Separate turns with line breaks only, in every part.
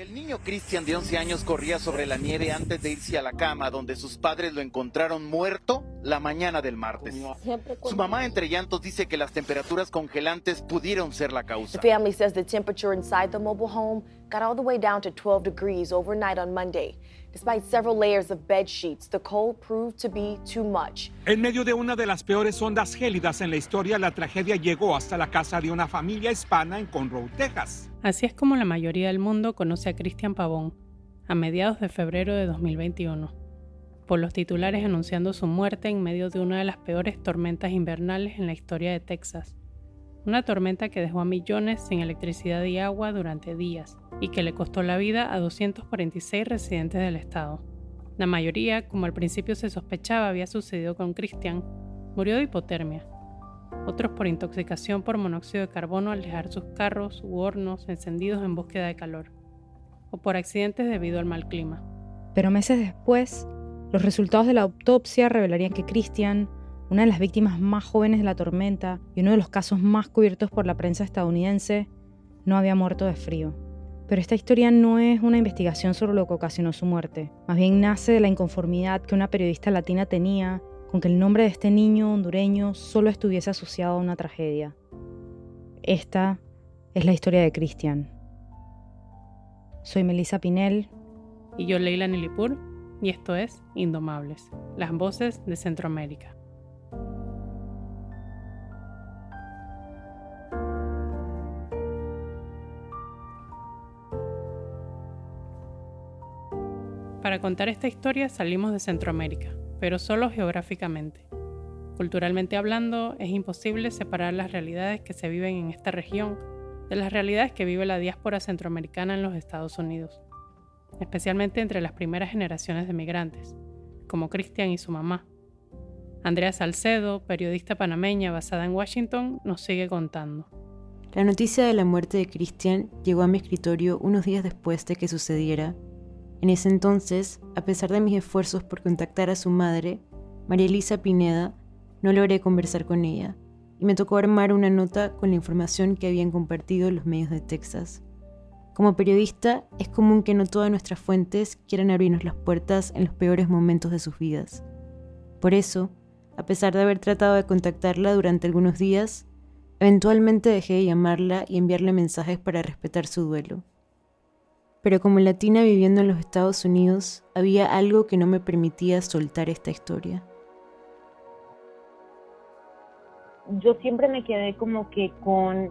El niño Cristian de 11 años corría sobre la nieve antes de irse a la cama, donde sus padres lo encontraron muerto la mañana del martes. Su mamá entre llantos dice que las temperaturas congelantes pudieron ser la causa.
The family says the temperature inside the mobile home got all the way down to 12 degrees overnight on Monday. Despite several layers of bed sheets, the cold proved to be too much.
En medio de una de las peores ondas gélidas en la historia, la tragedia llegó hasta la casa de una familia hispana en Conroe, Texas.
Así es como la mayoría del mundo conoce a Cristian Pavón, a mediados de febrero de 2021, por los titulares anunciando su muerte en medio de una de las peores tormentas invernales en la historia de Texas. Una tormenta que dejó a millones sin electricidad y agua durante días y que le costó la vida a 246 residentes del estado. La mayoría, como al principio se sospechaba había sucedido con Christian, murió de hipotermia. Otros por intoxicación por monóxido de carbono al dejar sus carros u hornos encendidos en búsqueda de calor. O por accidentes debido al mal clima.
Pero meses después, los resultados de la autopsia revelarían que Christian, una de las víctimas más jóvenes de la tormenta y uno de los casos más cubiertos por la prensa estadounidense, no había muerto de frío. Pero esta historia no es una investigación sobre lo que ocasionó su muerte, más bien nace de la inconformidad que una periodista latina tenía con que el nombre de este niño hondureño solo estuviese asociado a una tragedia. Esta es la historia de Cristian. Soy Melissa Pinel.
Y yo Leila Nilipur, y esto es Indomables, las voces de Centroamérica. Para contar esta historia salimos de Centroamérica, pero solo geográficamente. Culturalmente hablando, es imposible separar las realidades que se viven en esta región de las realidades que vive la diáspora centroamericana en los Estados Unidos, especialmente entre las primeras generaciones de migrantes, como Cristian y su mamá. Andrea Salcedo, periodista panameña basada en Washington, nos sigue contando.
La noticia de la muerte de Cristian llegó a mi escritorio unos días después de que sucediera en ese entonces, a pesar de mis esfuerzos por contactar a su madre, María Elisa Pineda, no logré conversar con ella y me tocó armar una nota con la información que habían compartido los medios de Texas. Como periodista, es común que no todas nuestras fuentes quieran abrirnos las puertas en los peores momentos de sus vidas. Por eso, a pesar de haber tratado de contactarla durante algunos días, eventualmente dejé de llamarla y enviarle mensajes para respetar su duelo pero como latina viviendo en los Estados Unidos, había algo que no me permitía soltar esta historia.
Yo siempre me quedé como que con...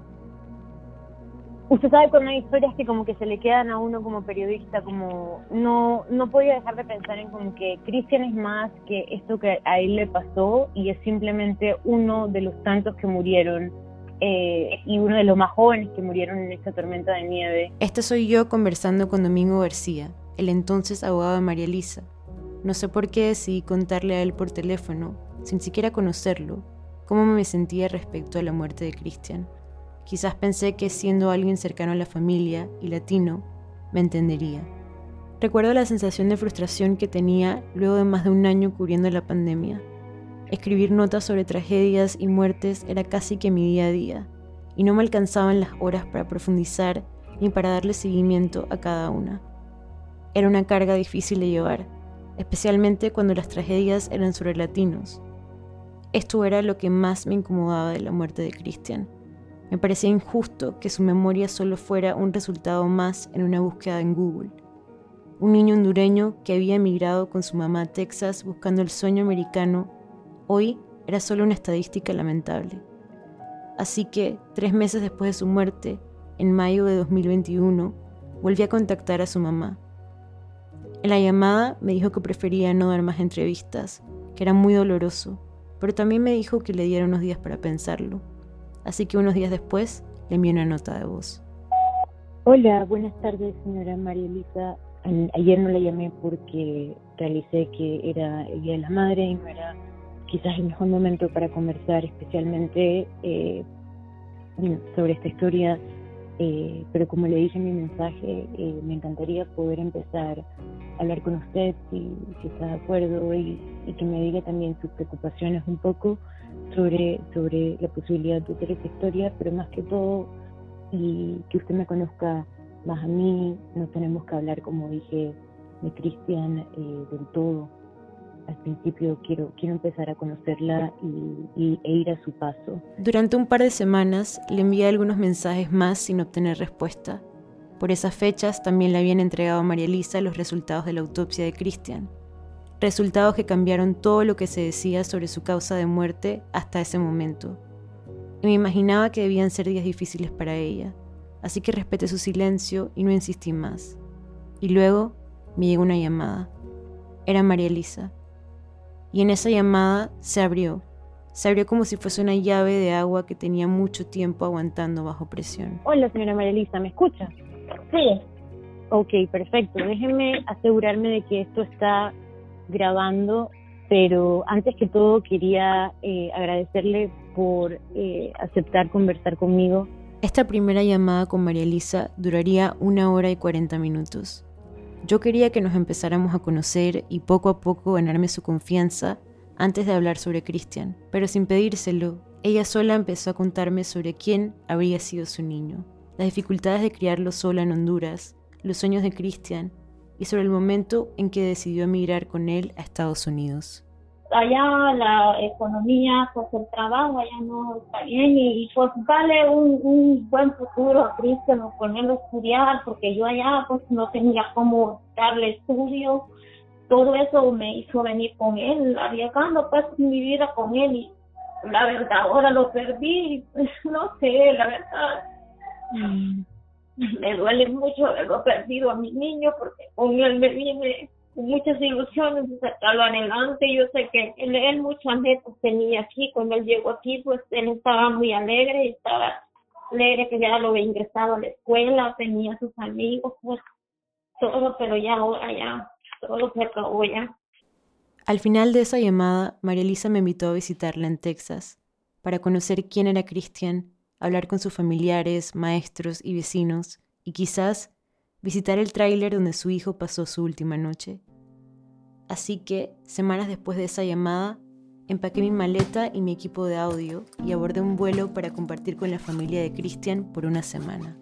Usted sabe cuando hay historias que como que se le quedan a uno como periodista, como no no podía dejar de pensar en como que Cristian es más que esto que a él le pasó y es simplemente uno de los tantos que murieron eh, y uno de los más jóvenes que murieron en esta tormenta de nieve.
Esta soy yo conversando con Domingo García, el entonces abogado de María Elisa. No sé por qué decidí contarle a él por teléfono, sin siquiera conocerlo, cómo me sentía respecto a la muerte de Cristian. Quizás pensé que siendo alguien cercano a la familia y latino, me entendería. Recuerdo la sensación de frustración que tenía luego de más de un año cubriendo la pandemia Escribir notas sobre tragedias y muertes era casi que mi día a día, y no me alcanzaban las horas para profundizar ni para darle seguimiento a cada una. Era una carga difícil de llevar, especialmente cuando las tragedias eran sobre latinos. Esto era lo que más me incomodaba de la muerte de Christian. Me parecía injusto que su memoria solo fuera un resultado más en una búsqueda en Google. Un niño hondureño que había emigrado con su mamá a Texas buscando el sueño americano hoy era solo una estadística lamentable. Así que, tres meses después de su muerte, en mayo de 2021, volví a contactar a su mamá. En la llamada me dijo que prefería no dar más entrevistas, que era muy doloroso, pero también me dijo que le diera unos días para pensarlo. Así que unos días después le envié una nota de voz.
Hola, buenas tardes, señora María Elisa. Ayer no la llamé porque realicé que era el Día de la Madre y no era quizás el mejor momento para conversar especialmente eh, sobre esta historia, eh, pero como le dije en mi mensaje, eh, me encantaría poder empezar a hablar con usted si, está de acuerdo y, que me diga también sus preocupaciones un poco sobre, sobre la posibilidad de hacer esta historia, pero más que todo y que usted me conozca más a mí, no tenemos que hablar, como dije, de Cristian eh, del todo. Al principio quiero, quiero empezar a conocerla y, e ir a su paso.
Durante un par de semanas le envié algunos mensajes más sin obtener respuesta. Por esas fechas también le habían entregado a María Elisa los resultados de la autopsia de Cristian. Resultados que cambiaron todo lo que se decía sobre su causa de muerte hasta ese momento. Y me imaginaba que debían ser días difíciles para ella, así que respeté su silencio y no insistí más. Y luego me llegó una llamada. Era María Elisa. Y en esa llamada se abrió. Se abrió como si fuese una llave de agua que tenía mucho tiempo aguantando bajo presión.
Hola, señora María Elisa, ¿me escucha?
Sí.
Ok, perfecto. Déjeme asegurarme de que esto está grabando, pero antes que todo quería eh, agradecerle por eh, aceptar conversar conmigo.
Esta primera llamada con María Elisa duraría una hora y cuarenta minutos. Yo quería que nos empezáramos a conocer y poco a poco ganarme su confianza antes de hablar sobre Cristian, pero sin pedírselo, ella sola empezó a contarme sobre quién habría sido su niño, las dificultades de criarlo sola en Honduras, los sueños de Cristian y sobre el momento en que decidió emigrar con él a Estados Unidos.
Allá la economía, pues el trabajo allá no está bien y, pues darle un, un, buen futuro a Cristian ponerlo a estudiar porque yo allá pues no tenía cómo darle estudio. Todo eso me hizo venir con él, arriesgando pues mi vida con él y la verdad ahora lo perdí, pues, no sé, la verdad. Mm me duele mucho haberlo perdido a mi niño porque con él me viene muchas ilusiones de sacarlo adelante. Yo sé que él, muchas metas tenía aquí. Cuando él llegó aquí, pues él estaba muy alegre y estaba alegre que ya lo había ingresado a la escuela, tenía sus amigos, pues todo, pero ya ahora ya, todo se acabó ya.
Al final de esa llamada, María Elisa me invitó a visitarla en Texas para conocer quién era Cristian hablar con sus familiares, maestros y vecinos, y quizás visitar el tráiler donde su hijo pasó su última noche. Así que, semanas después de esa llamada, empaqué mi maleta y mi equipo de audio y abordé un vuelo para compartir con la familia de Christian por una semana.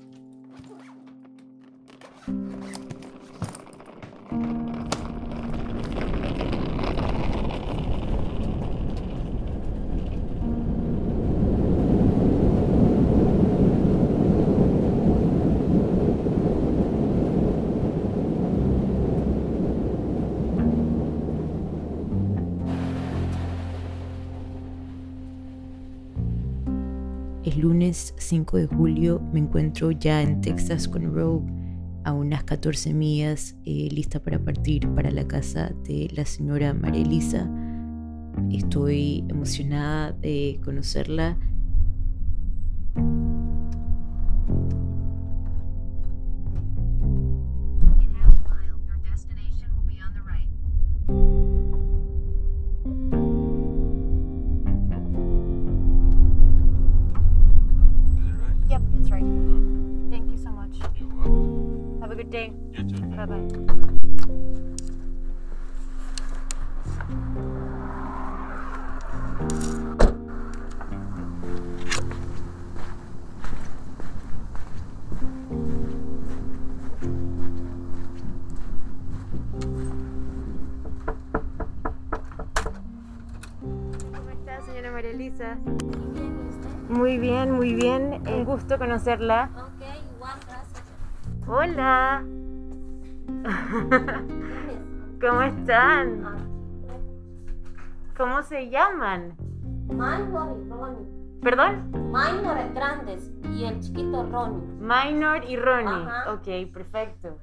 Lunes 5 de julio me encuentro ya en Texas con Rogue a unas 14 millas, eh, lista para partir para la casa de la señora María Elisa. Estoy emocionada de conocerla Hola. ¿Cómo están? ¿Cómo se llaman?
Minor y Ronnie.
¿Perdón?
Minor es grandes y el chiquito Ronnie.
Minor y Ronnie. Ok, perfecto.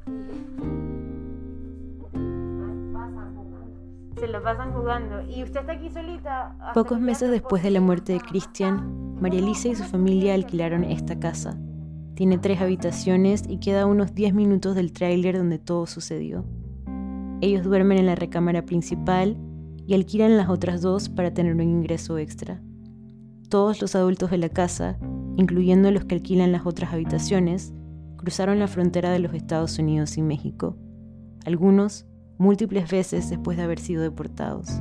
Se lo pasan jugando. ¿Y usted está aquí solita? Pocos meses después de la muerte de Cristian, María Elisa y su familia alquilaron esta casa. Tiene tres habitaciones y queda a unos 10 minutos del tráiler donde todo sucedió. Ellos duermen en la recámara principal y alquilan las otras dos para tener un ingreso extra. Todos los adultos de la casa, incluyendo los que alquilan las otras habitaciones, cruzaron la frontera de los Estados Unidos y México. Algunos múltiples veces después de haber sido deportados.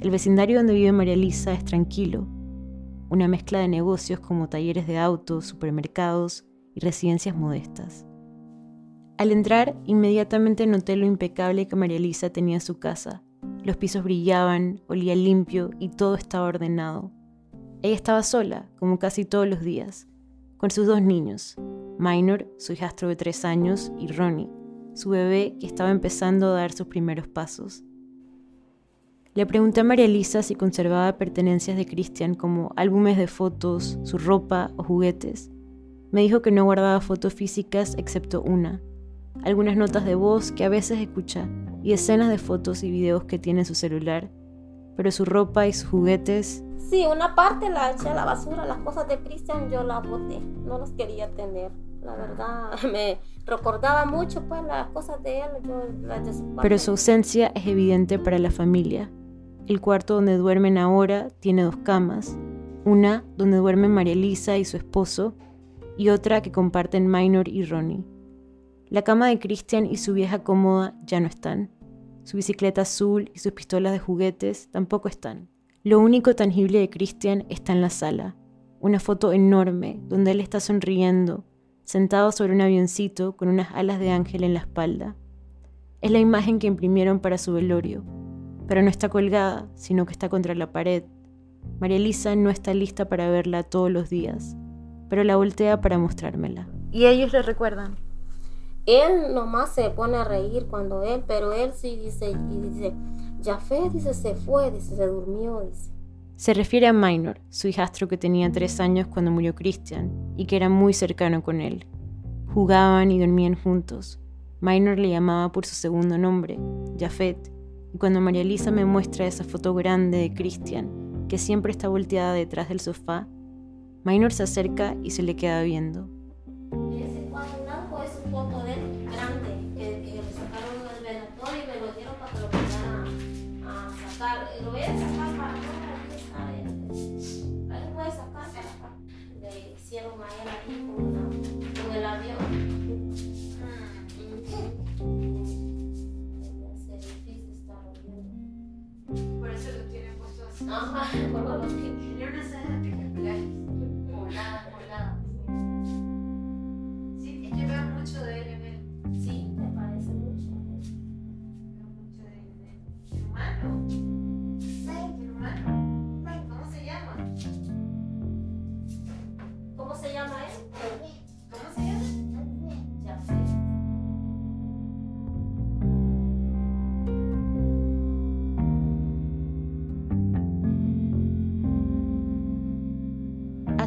El vecindario donde vive María Lisa es tranquilo, una mezcla de negocios como talleres de autos, supermercados y residencias modestas. Al entrar, inmediatamente noté lo impecable que María Elisa tenía en su casa. Los pisos brillaban, olía limpio y todo estaba ordenado. Ella estaba sola, como casi todos los días, con sus dos niños, Minor, su hijastro de tres años, y Ronnie, su bebé que estaba empezando a dar sus primeros pasos. Le pregunté a María Elisa si conservaba pertenencias de Christian como álbumes de fotos, su ropa o juguetes. Me dijo que no guardaba fotos físicas excepto una, algunas notas de voz que a veces escucha y escenas de fotos y videos que tiene en su celular, pero su ropa y sus juguetes...
Sí, una parte la eché a la basura, las cosas de Christian yo las boté, no las quería tener. La verdad, me recordaba mucho pues las cosas de él,
Pero su ausencia es evidente para la familia. El cuarto donde duermen ahora tiene dos camas, una donde duermen María Elisa y su esposo, y otra que comparten Minor y Ronnie. La cama de Christian y su vieja cómoda ya no están. Su bicicleta azul y sus pistolas de juguetes tampoco están. Lo único tangible de Christian está en la sala. Una foto enorme donde él está sonriendo, sentado sobre un avioncito con unas alas de ángel en la espalda. Es la imagen que imprimieron para su velorio, pero no está colgada, sino que está contra la pared. María Elisa no está lista para verla todos los días, pero la voltea para mostrármela.
¿Y ellos le recuerdan?
él nomás se pone a reír cuando él, pero él sí dice, y dice, Jafé, dice, se fue, dice, se durmió, dice.
Se refiere a Minor, su hijastro que tenía tres años cuando murió Christian y que era muy cercano con él. Jugaban y dormían juntos. Minor le llamaba por su segundo nombre, Jafet, y cuando María Elisa me muestra esa foto grande de Christian, que siempre está volteada detrás del sofá, Minor se acerca y se le queda viendo. con, el avión. Por eso lo tienen puesto así.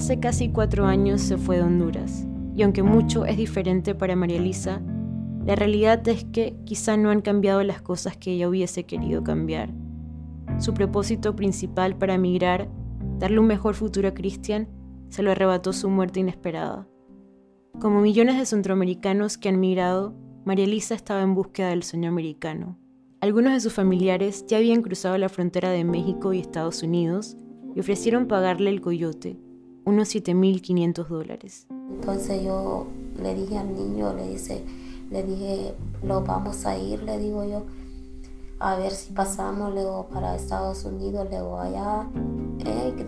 Hace casi cuatro años se fue de Honduras, y aunque mucho es diferente para María Elisa, la realidad es que quizá no han cambiado las cosas que ella hubiese querido cambiar. Su propósito principal para emigrar, darle un mejor futuro a Cristian, se lo arrebató su muerte inesperada. Como millones de centroamericanos que han migrado, María Elisa estaba en búsqueda del sueño americano. Algunos de sus familiares ya habían cruzado la frontera de México y Estados Unidos y ofrecieron pagarle el coyote, unos 7.500 dólares.
Entonces yo le dije al niño, le dice, le dije, lo vamos a ir, le digo yo, a ver si pasamos luego para Estados Unidos, luego allá,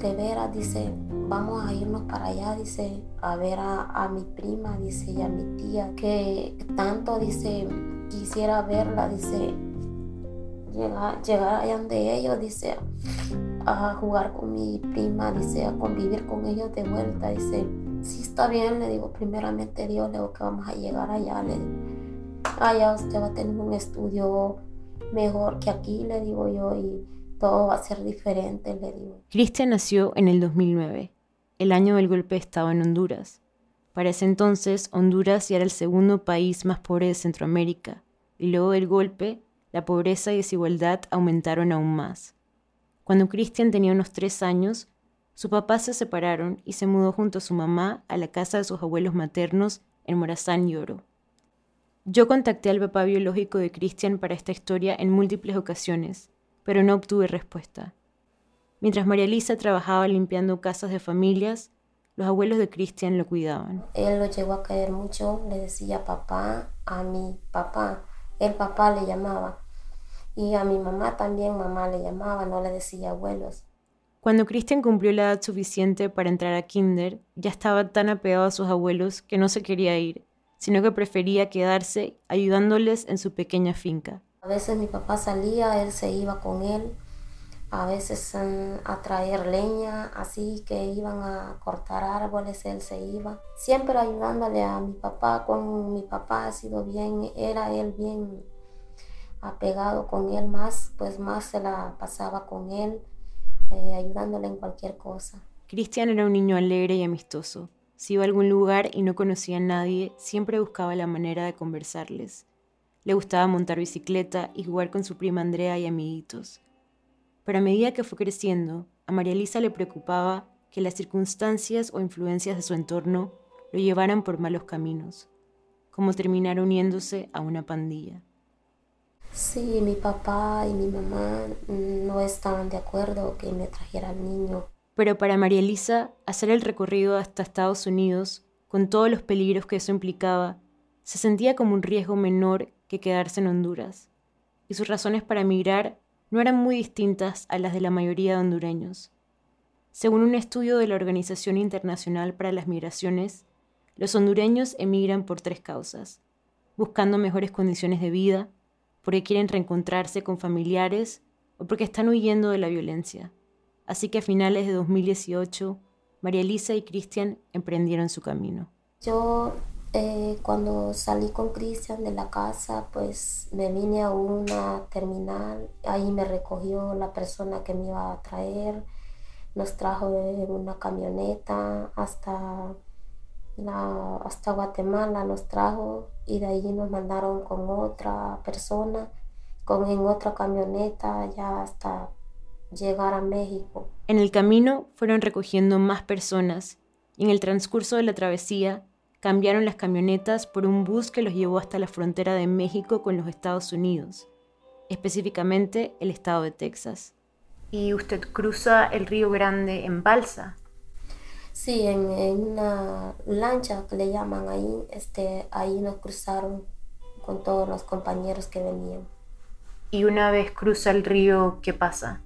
de veras, dice, vamos a irnos para allá, dice, a ver a, mi prima, dice, y a mi tía, que tanto, dice, quisiera verla, dice, llegar, llegar allá donde ellos, dice, a jugar con mi prima, dice, a convivir con ellos de vuelta, dice, sí está bien, le digo, primeramente Dios, le digo que vamos a llegar allá, le digo, allá usted va a tener un estudio mejor que aquí, le digo yo, y todo va a ser diferente, le digo.
Cristian nació en el 2009, el año del golpe de Estado en Honduras. Para ese entonces, Honduras ya era el segundo país más pobre de Centroamérica, y luego del golpe, la pobreza y desigualdad aumentaron aún más. Cuando Christian tenía unos tres años, sus papás se separaron y se mudó junto a su mamá a la casa de sus abuelos maternos en Morazán y Oro. Yo contacté al papá biológico de Christian para esta historia en múltiples ocasiones, pero no obtuve respuesta. Mientras María Lisa trabajaba limpiando casas de familias, los abuelos de Christian lo cuidaban.
Él lo llegó a caer mucho, le decía papá a mi papá, el papá le llamaba. Y a mi mamá también, mamá le llamaba, no le decía abuelos.
Cuando Christian cumplió la edad suficiente para entrar a kinder, ya estaba tan apegado a sus abuelos que no se quería ir, sino que prefería quedarse ayudándoles en su pequeña finca.
A veces mi papá salía, él se iba con él, a veces a traer leña, así que iban a cortar árboles, él se iba. Siempre ayudándole a mi papá, con mi papá ha sido bien, era él bien apegado con él más, pues más se la pasaba con él eh, ayudándole en cualquier cosa.
Cristian era un niño alegre y amistoso. Si iba a algún lugar y no conocía a nadie, siempre buscaba la manera de conversarles. Le gustaba montar bicicleta y jugar con su prima Andrea y amiguitos. Pero a medida que fue creciendo, a María Elisa le preocupaba que las circunstancias o influencias de su entorno lo llevaran por malos caminos, como terminar uniéndose a una pandilla.
Sí, mi papá y mi mamá no estaban de acuerdo que me trajera al niño.
Pero para María Elisa, hacer el recorrido hasta Estados Unidos, con todos los peligros que eso implicaba, se sentía como un riesgo menor que quedarse en Honduras. Y sus razones para emigrar no eran muy distintas a las de la mayoría de hondureños. Según un estudio de la Organización Internacional para las Migraciones, los hondureños emigran por tres causas, buscando mejores condiciones de vida, porque quieren reencontrarse con familiares o porque están huyendo de la violencia. Así que a finales de 2018, María Elisa y Cristian emprendieron su camino.
Yo eh, cuando salí con Cristian de la casa, pues me vine a una terminal, ahí me recogió la persona que me iba a traer, nos trajo en una camioneta hasta hasta Guatemala nos trajo y de allí nos mandaron con otra persona, con en otra camioneta ya hasta llegar a México.
En el camino fueron recogiendo más personas y en el transcurso de la travesía cambiaron las camionetas por un bus que los llevó hasta la frontera de México con los Estados Unidos, específicamente el estado de Texas. Y usted cruza el Río Grande en balsa.
Sí, en, una lancha que le llaman ahí, este, ahí nos cruzaron con todos los compañeros que venían.
Y una vez cruza el río, ¿qué pasa?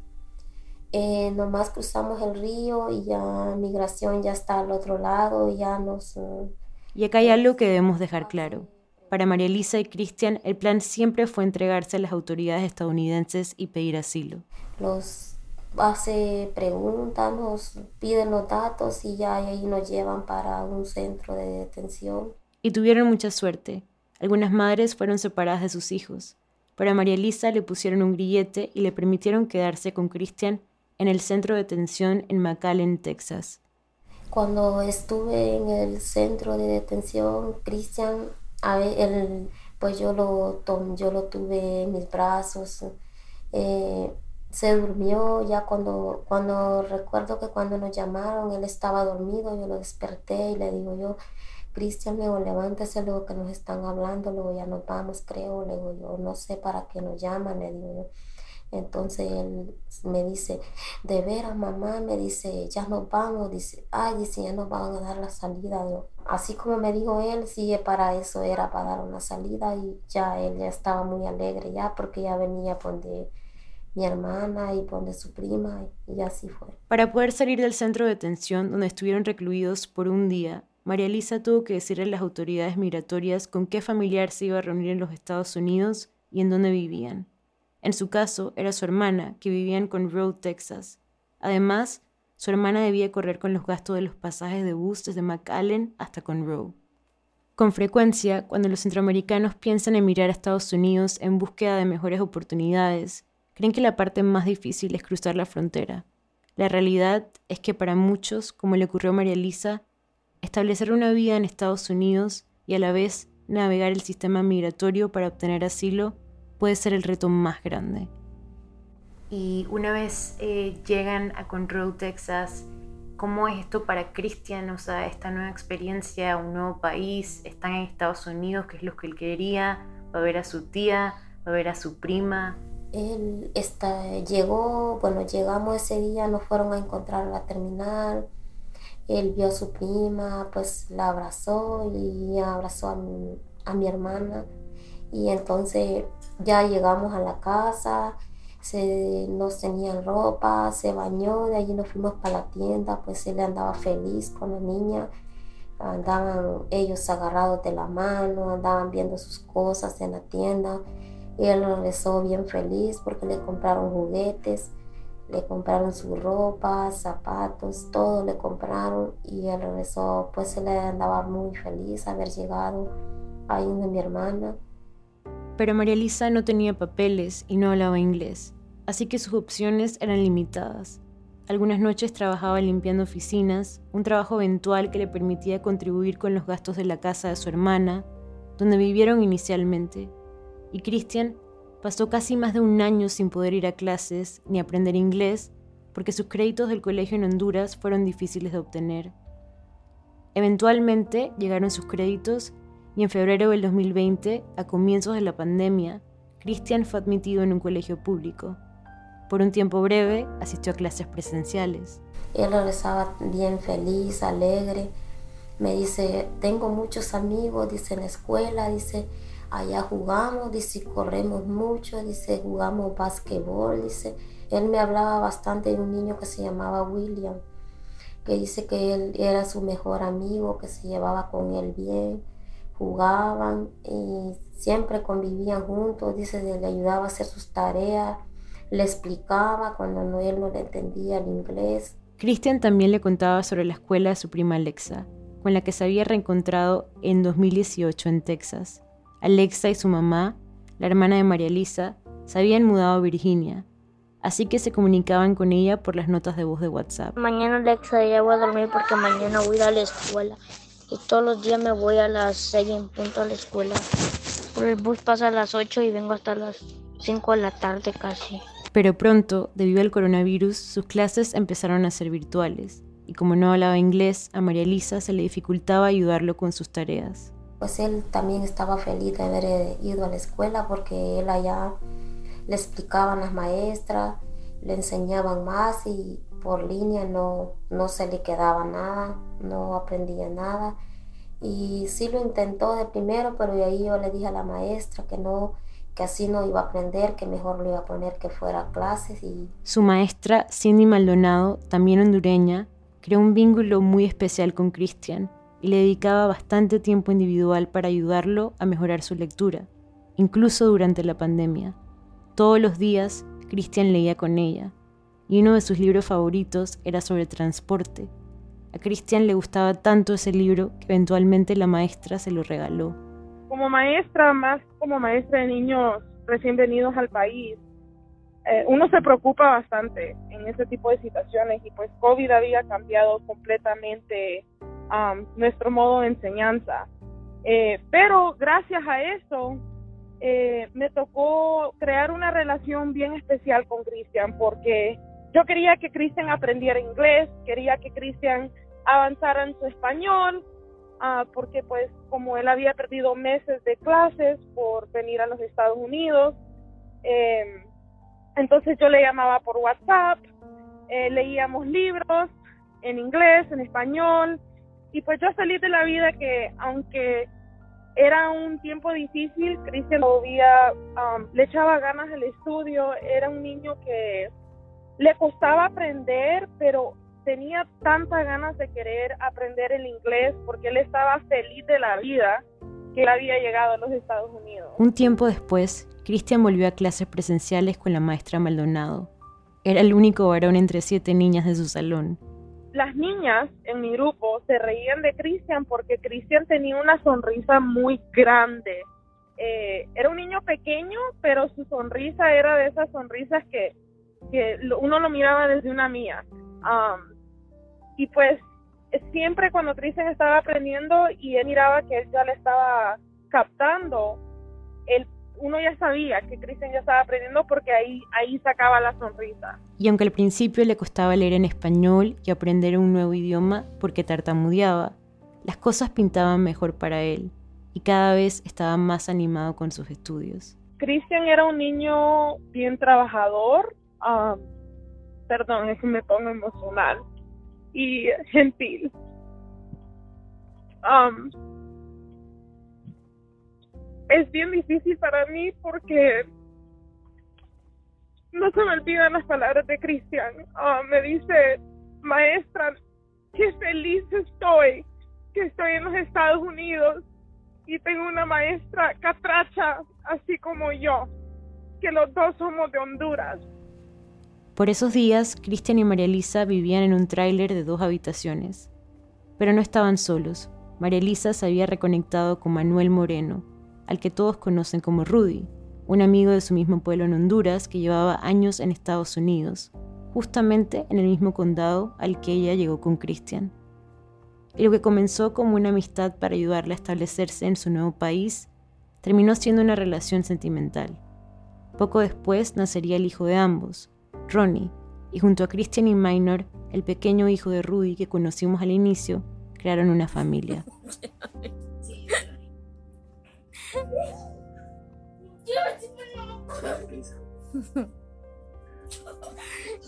Eh, nomás cruzamos el río y ya migración ya está al otro lado y ya nos...
Y acá hay algo que debemos dejar claro. Para María Elisa y Cristian, el plan siempre fue entregarse a las autoridades estadounidenses y pedir asilo.
Los hace preguntas, nos piden los datos y ya ahí nos llevan para un centro de detención.
Y tuvieron mucha suerte. Algunas madres fueron separadas de sus hijos. Para María Elisa le pusieron un grillete y le permitieron quedarse con Cristian en el centro de detención en McAllen, Texas.
Cuando estuve en el centro de detención, Cristian, pues yo lo, yo lo tuve en mis brazos. Eh, se durmió ya cuando, cuando recuerdo que cuando nos llamaron, él estaba dormido, yo lo desperté y le digo yo, Cristian, luego levántese, luego que nos están hablando, luego ya nos vamos, creo, luego yo no sé para qué nos llaman, le digo yo. Entonces él me dice, de veras mamá, me dice, ya nos vamos, dice, ay, dice, ya nos van a dar la salida. así como me dijo él, sí, para eso era para dar una salida y ya él ya estaba muy alegre ya porque ya venía por de mi hermana y pone su prima y así fue.
Para poder salir del centro de detención donde estuvieron recluidos por un día, María Elisa tuvo que decirle a las autoridades migratorias con qué familiar se iba a reunir en los Estados Unidos y en dónde vivían. En su caso, era su hermana, que vivía en Conroe, Texas. Además, su hermana debía correr con los gastos de los pasajes de bus desde McAllen hasta Conroe. Con frecuencia, cuando los centroamericanos piensan en mirar a Estados Unidos en búsqueda de mejores oportunidades, creen que la parte más difícil es cruzar la frontera. La realidad es que para muchos, como le ocurrió a María Elisa, establecer una vida en Estados Unidos y a la vez navegar el sistema migratorio para obtener asilo puede ser el reto más grande. Y una vez eh, llegan a Conroe, Texas, ¿cómo es esto para Cristian? O sea, esta nueva experiencia, un nuevo país, están en Estados Unidos, que es lo que él quería, va a ver a su tía, va a ver a su prima,
él está, llegó, bueno, llegamos ese día, nos fueron a encontrar a la terminal. Él vio a su prima, pues la abrazó y abrazó a mi, a mi hermana. Y entonces ya llegamos a la casa, se, nos tenían ropa, se bañó, de allí nos fuimos para la tienda, pues él andaba feliz con la niña, andaban ellos agarrados de la mano, andaban viendo sus cosas en la tienda y él regresó bien feliz porque le compraron juguetes, le compraron su ropa, zapatos, todo le compraron y él regresó, pues él andaba muy feliz haber llegado ahí donde mi hermana.
Pero María Lisa no tenía papeles y no hablaba inglés, así que sus opciones eran limitadas. Algunas noches trabajaba limpiando oficinas, un trabajo eventual que le permitía contribuir con los gastos de la casa de su hermana, donde vivieron inicialmente. Y Christian pasó casi más de un año sin poder ir a clases ni aprender inglés porque sus créditos del colegio en Honduras fueron difíciles de obtener. Eventualmente llegaron sus créditos y en febrero del 2020, a comienzos de la pandemia, Christian fue admitido en un colegio público. Por un tiempo breve asistió a clases presenciales.
Él regresaba bien feliz, alegre. Me dice, tengo muchos amigos, dice en la escuela, dice, allá jugamos, dice, corremos mucho, dice, jugamos basquetbol, dice. Él me hablaba bastante de un niño que se llamaba William, que dice que él era su mejor amigo, que se llevaba con él bien, jugaban y siempre convivían juntos, dice, le ayudaba a hacer sus tareas, le explicaba cuando no, él no le entendía el inglés.
Christian también le contaba sobre la escuela de su prima Alexa, con la que se había reencontrado en 2018 en Texas. Alexa y su mamá, la hermana de María Lisa, se habían mudado a Virginia, así que se comunicaban con ella por las notas de voz de WhatsApp.
Mañana Alexa ya voy a dormir porque mañana voy a ir a la escuela y todos los días me voy a las 6 en punto a la escuela. El bus pasa a las 8 y vengo hasta las 5 de la tarde casi.
Pero pronto, debido al coronavirus, sus clases empezaron a ser virtuales. Y como no hablaba inglés, a María Elisa se le dificultaba ayudarlo con sus tareas.
Pues él también estaba feliz de haber eh, ido a la escuela porque él allá le explicaban las maestras, le enseñaban más y por línea no, no se le quedaba nada, no aprendía nada. Y sí lo intentó de primero, pero de ahí yo le dije a la maestra que no, que así no iba a aprender, que mejor le iba a poner que fuera a clases. Y...
Su maestra, Cindy Maldonado, también hondureña, creó un vínculo muy especial con Cristian y le dedicaba bastante tiempo individual para ayudarlo a mejorar su lectura, incluso durante la pandemia. Todos los días, Cristian leía con ella, y uno de sus libros favoritos era sobre transporte. A Cristian le gustaba tanto ese libro que eventualmente la maestra se lo regaló.
Como maestra, más como maestra de niños recién venidos al país, eh, uno se preocupa bastante en ese tipo de situaciones y pues COVID había cambiado completamente um, nuestro modo de enseñanza. Eh, pero gracias a eso eh, me tocó crear una relación bien especial con Cristian porque yo quería que Cristian aprendiera inglés, quería que Cristian avanzara en su español, uh, porque pues como él había perdido meses de clases por venir a los Estados Unidos, eh, entonces yo le llamaba por WhatsApp, eh, leíamos libros en inglés, en español, y pues yo salí de la vida que aunque era un tiempo difícil, Cristian um, le echaba ganas al estudio, era un niño que le costaba aprender, pero tenía tantas ganas de querer aprender el inglés porque él estaba feliz de la vida que él había llegado a los Estados Unidos.
Un tiempo después, Cristian volvió a clases presenciales con la maestra Maldonado. Era el único varón entre siete niñas de su salón.
Las niñas en mi grupo se reían de Cristian porque Cristian tenía una sonrisa muy grande. Eh, era un niño pequeño, pero su sonrisa era de esas sonrisas que que uno lo miraba desde una mía. y pues siempre cuando Cristian estaba aprendiendo y él miraba que él ya le estaba captando, él, uno ya sabía que Cristian ya estaba aprendiendo porque ahí, ahí sacaba la sonrisa.
Y aunque al principio le costaba leer en español y aprender un nuevo idioma porque tartamudeaba, las cosas pintaban mejor para él y cada vez estaba más animado con sus estudios.
Cristian era un niño bien trabajador, um, perdón, es que me pongo emocional y gentil. Um, es bien difícil para mí porque
no se me olvidan las palabras de Cristian. Ah, me dice, maestra, qué feliz estoy que estoy en los Estados Unidos y tengo una maestra catracha, así como yo, que los dos somos de Honduras.
Por esos días, Cristian y María Elisa vivían en un tráiler de dos habitaciones. Pero no estaban solos. María Elisa se había reconectado con Manuel Moreno, al que todos conocen como Rudy, un amigo de su mismo pueblo en Honduras que llevaba años en Estados Unidos, justamente en el mismo condado al que ella llegó con Cristian. Y lo que comenzó como una amistad para ayudarle a establecerse en su nuevo país, terminó siendo una relación sentimental. Poco después nacería el hijo de ambos, Ronnie, y junto a Christian y Minor, el pequeño hijo de Rudy que conocimos al inicio, crearon una familia.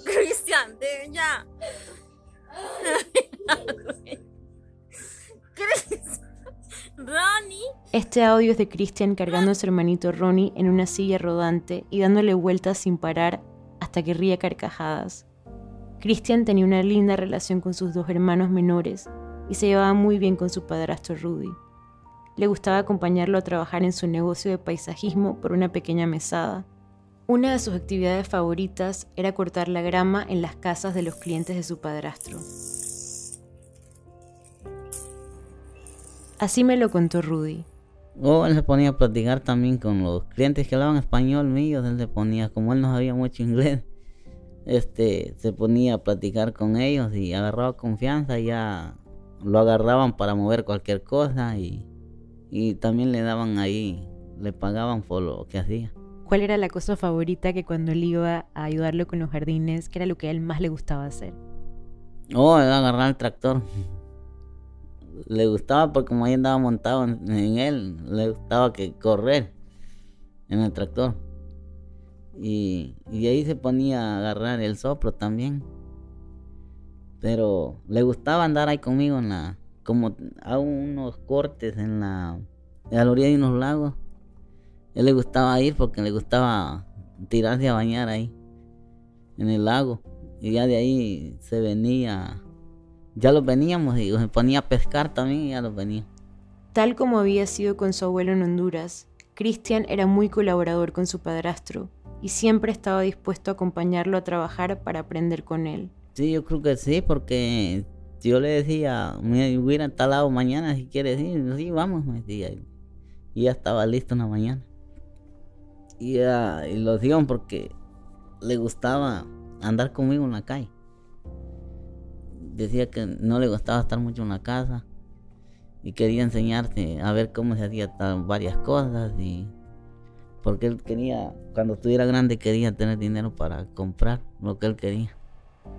Cristian, ya. Ronnie.
Este audio es de Christian cargando a su hermanito Ronnie en una silla rodante y dándole vueltas sin parar hasta que ría carcajadas. Christian tenía una linda relación con sus dos hermanos menores y se llevaba muy bien con su padrastro Rudy. Le gustaba acompañarlo a trabajar en su negocio de paisajismo por una pequeña mesada. Una de sus actividades favoritas era cortar la grama en las casas de los clientes de su padrastro. Así me lo contó Rudy.
O él se ponía a platicar también con los clientes que hablaban español mío, él se ponía, como él no sabía mucho inglés, este, se ponía a platicar con ellos y agarraba confianza ya lo agarraban para mover cualquier cosa y, y también le daban ahí, le pagaban por lo que hacía.
¿Cuál era la cosa favorita que cuando él iba a ayudarlo con los jardines, que era lo que a él más le gustaba hacer?
Oh, era agarrar el tractor le gustaba porque como ahí andaba montado en, él, le gustaba que correr en el tractor. Y, y ahí se ponía a agarrar el soplo también. Pero le gustaba andar ahí conmigo en la, como hago unos cortes en la, en la orilla de unos lagos. él le gustaba ir porque le gustaba tirarse a bañar ahí, en el lago. Y ya de ahí se venía ya los veníamos y se ponía a pescar también y ya los venía.
Tal como había sido con su abuelo en Honduras, Cristian era muy colaborador con su padrastro y siempre estaba dispuesto a acompañarlo a trabajar para aprender con él.
Sí, yo creo que sí, porque yo le decía, me voy a lado mañana si quieres ir, sí, vamos, me decía. Y ya estaba listo en la mañana. Y, ya, y lo digo porque le gustaba andar conmigo en la calle decía que no le gustaba estar mucho en la casa y quería enseñarte a ver cómo se hacía varias cosas y porque él quería, cuando estuviera grande quería tener dinero para comprar lo que él quería.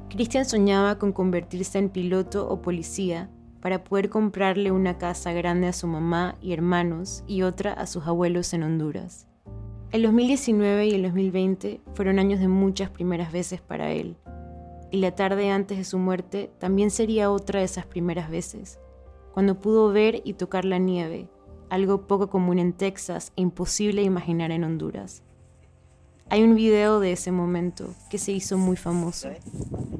Cristian soñaba con convertirse en piloto o policía para poder comprarle una casa grande a su mamá y hermanos y otra a sus abuelos en Honduras. El 2019 y el 2020 fueron años de muchas primeras veces para él y la tarde antes de su muerte también sería otra de esas primeras veces, cuando pudo ver y tocar la nieve, algo poco común en Texas e imposible imaginar en Honduras. Hay un video de ese momento que se hizo muy famoso.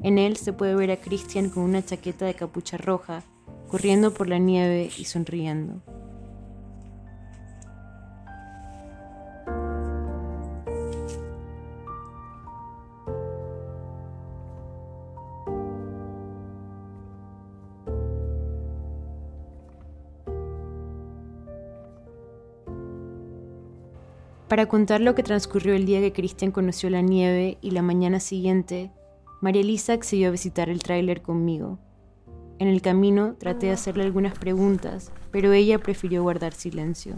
En él se puede ver a Christian con una chaqueta de capucha roja, corriendo por la nieve y sonriendo. Para contar lo que transcurrió el día que Cristian conoció la nieve y la mañana siguiente, María Elisa accedió a visitar el tráiler conmigo. En el camino traté de hacerle algunas preguntas, pero ella prefirió guardar silencio.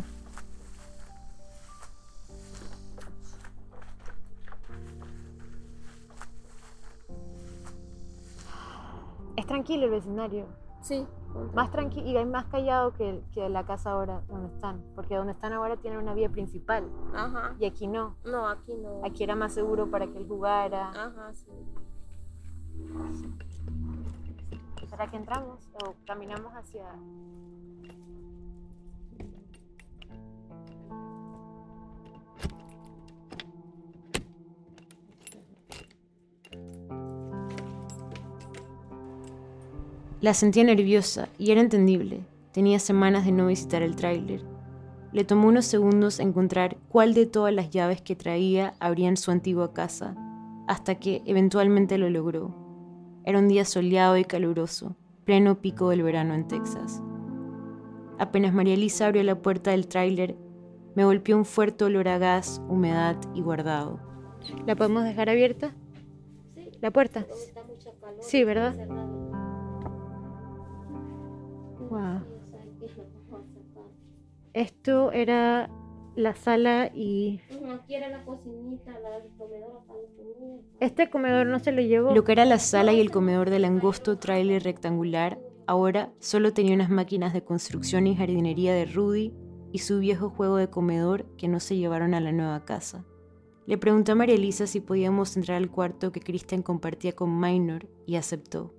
Es tranquilo el vecindario.
Sí.
Más tranquilo y más callado que, que la casa ahora donde están, porque donde están ahora tienen una vía principal.
Ajá.
Y aquí no.
No, aquí no.
Aquí era más seguro para que él jugara.
Ajá, sí.
¿Será que entramos o caminamos hacia
La sentía nerviosa y era entendible. Tenía semanas de no visitar el tráiler. Le tomó unos segundos encontrar cuál de todas las llaves que traía abrían su antigua casa, hasta que eventualmente lo logró. Era un día soleado y caluroso, pleno pico del verano en Texas. Apenas María Elisa abrió la puerta del tráiler, me golpeó un fuerte olor a gas, humedad y guardado. ¿La podemos dejar abierta? Sí. ¿La puerta? Sí, ¿verdad? Wow. Esto era la sala y...
Aquí era la cocinita, la comedor
Este comedor no se lo llevó. Lo que era la sala y el comedor del angosto trailer rectangular, ahora solo tenía unas máquinas de construcción y jardinería de Rudy y su viejo juego de comedor que no se llevaron a la nueva casa. Le pregunté a María Elisa si podíamos entrar al cuarto que Christian compartía con Minor y aceptó.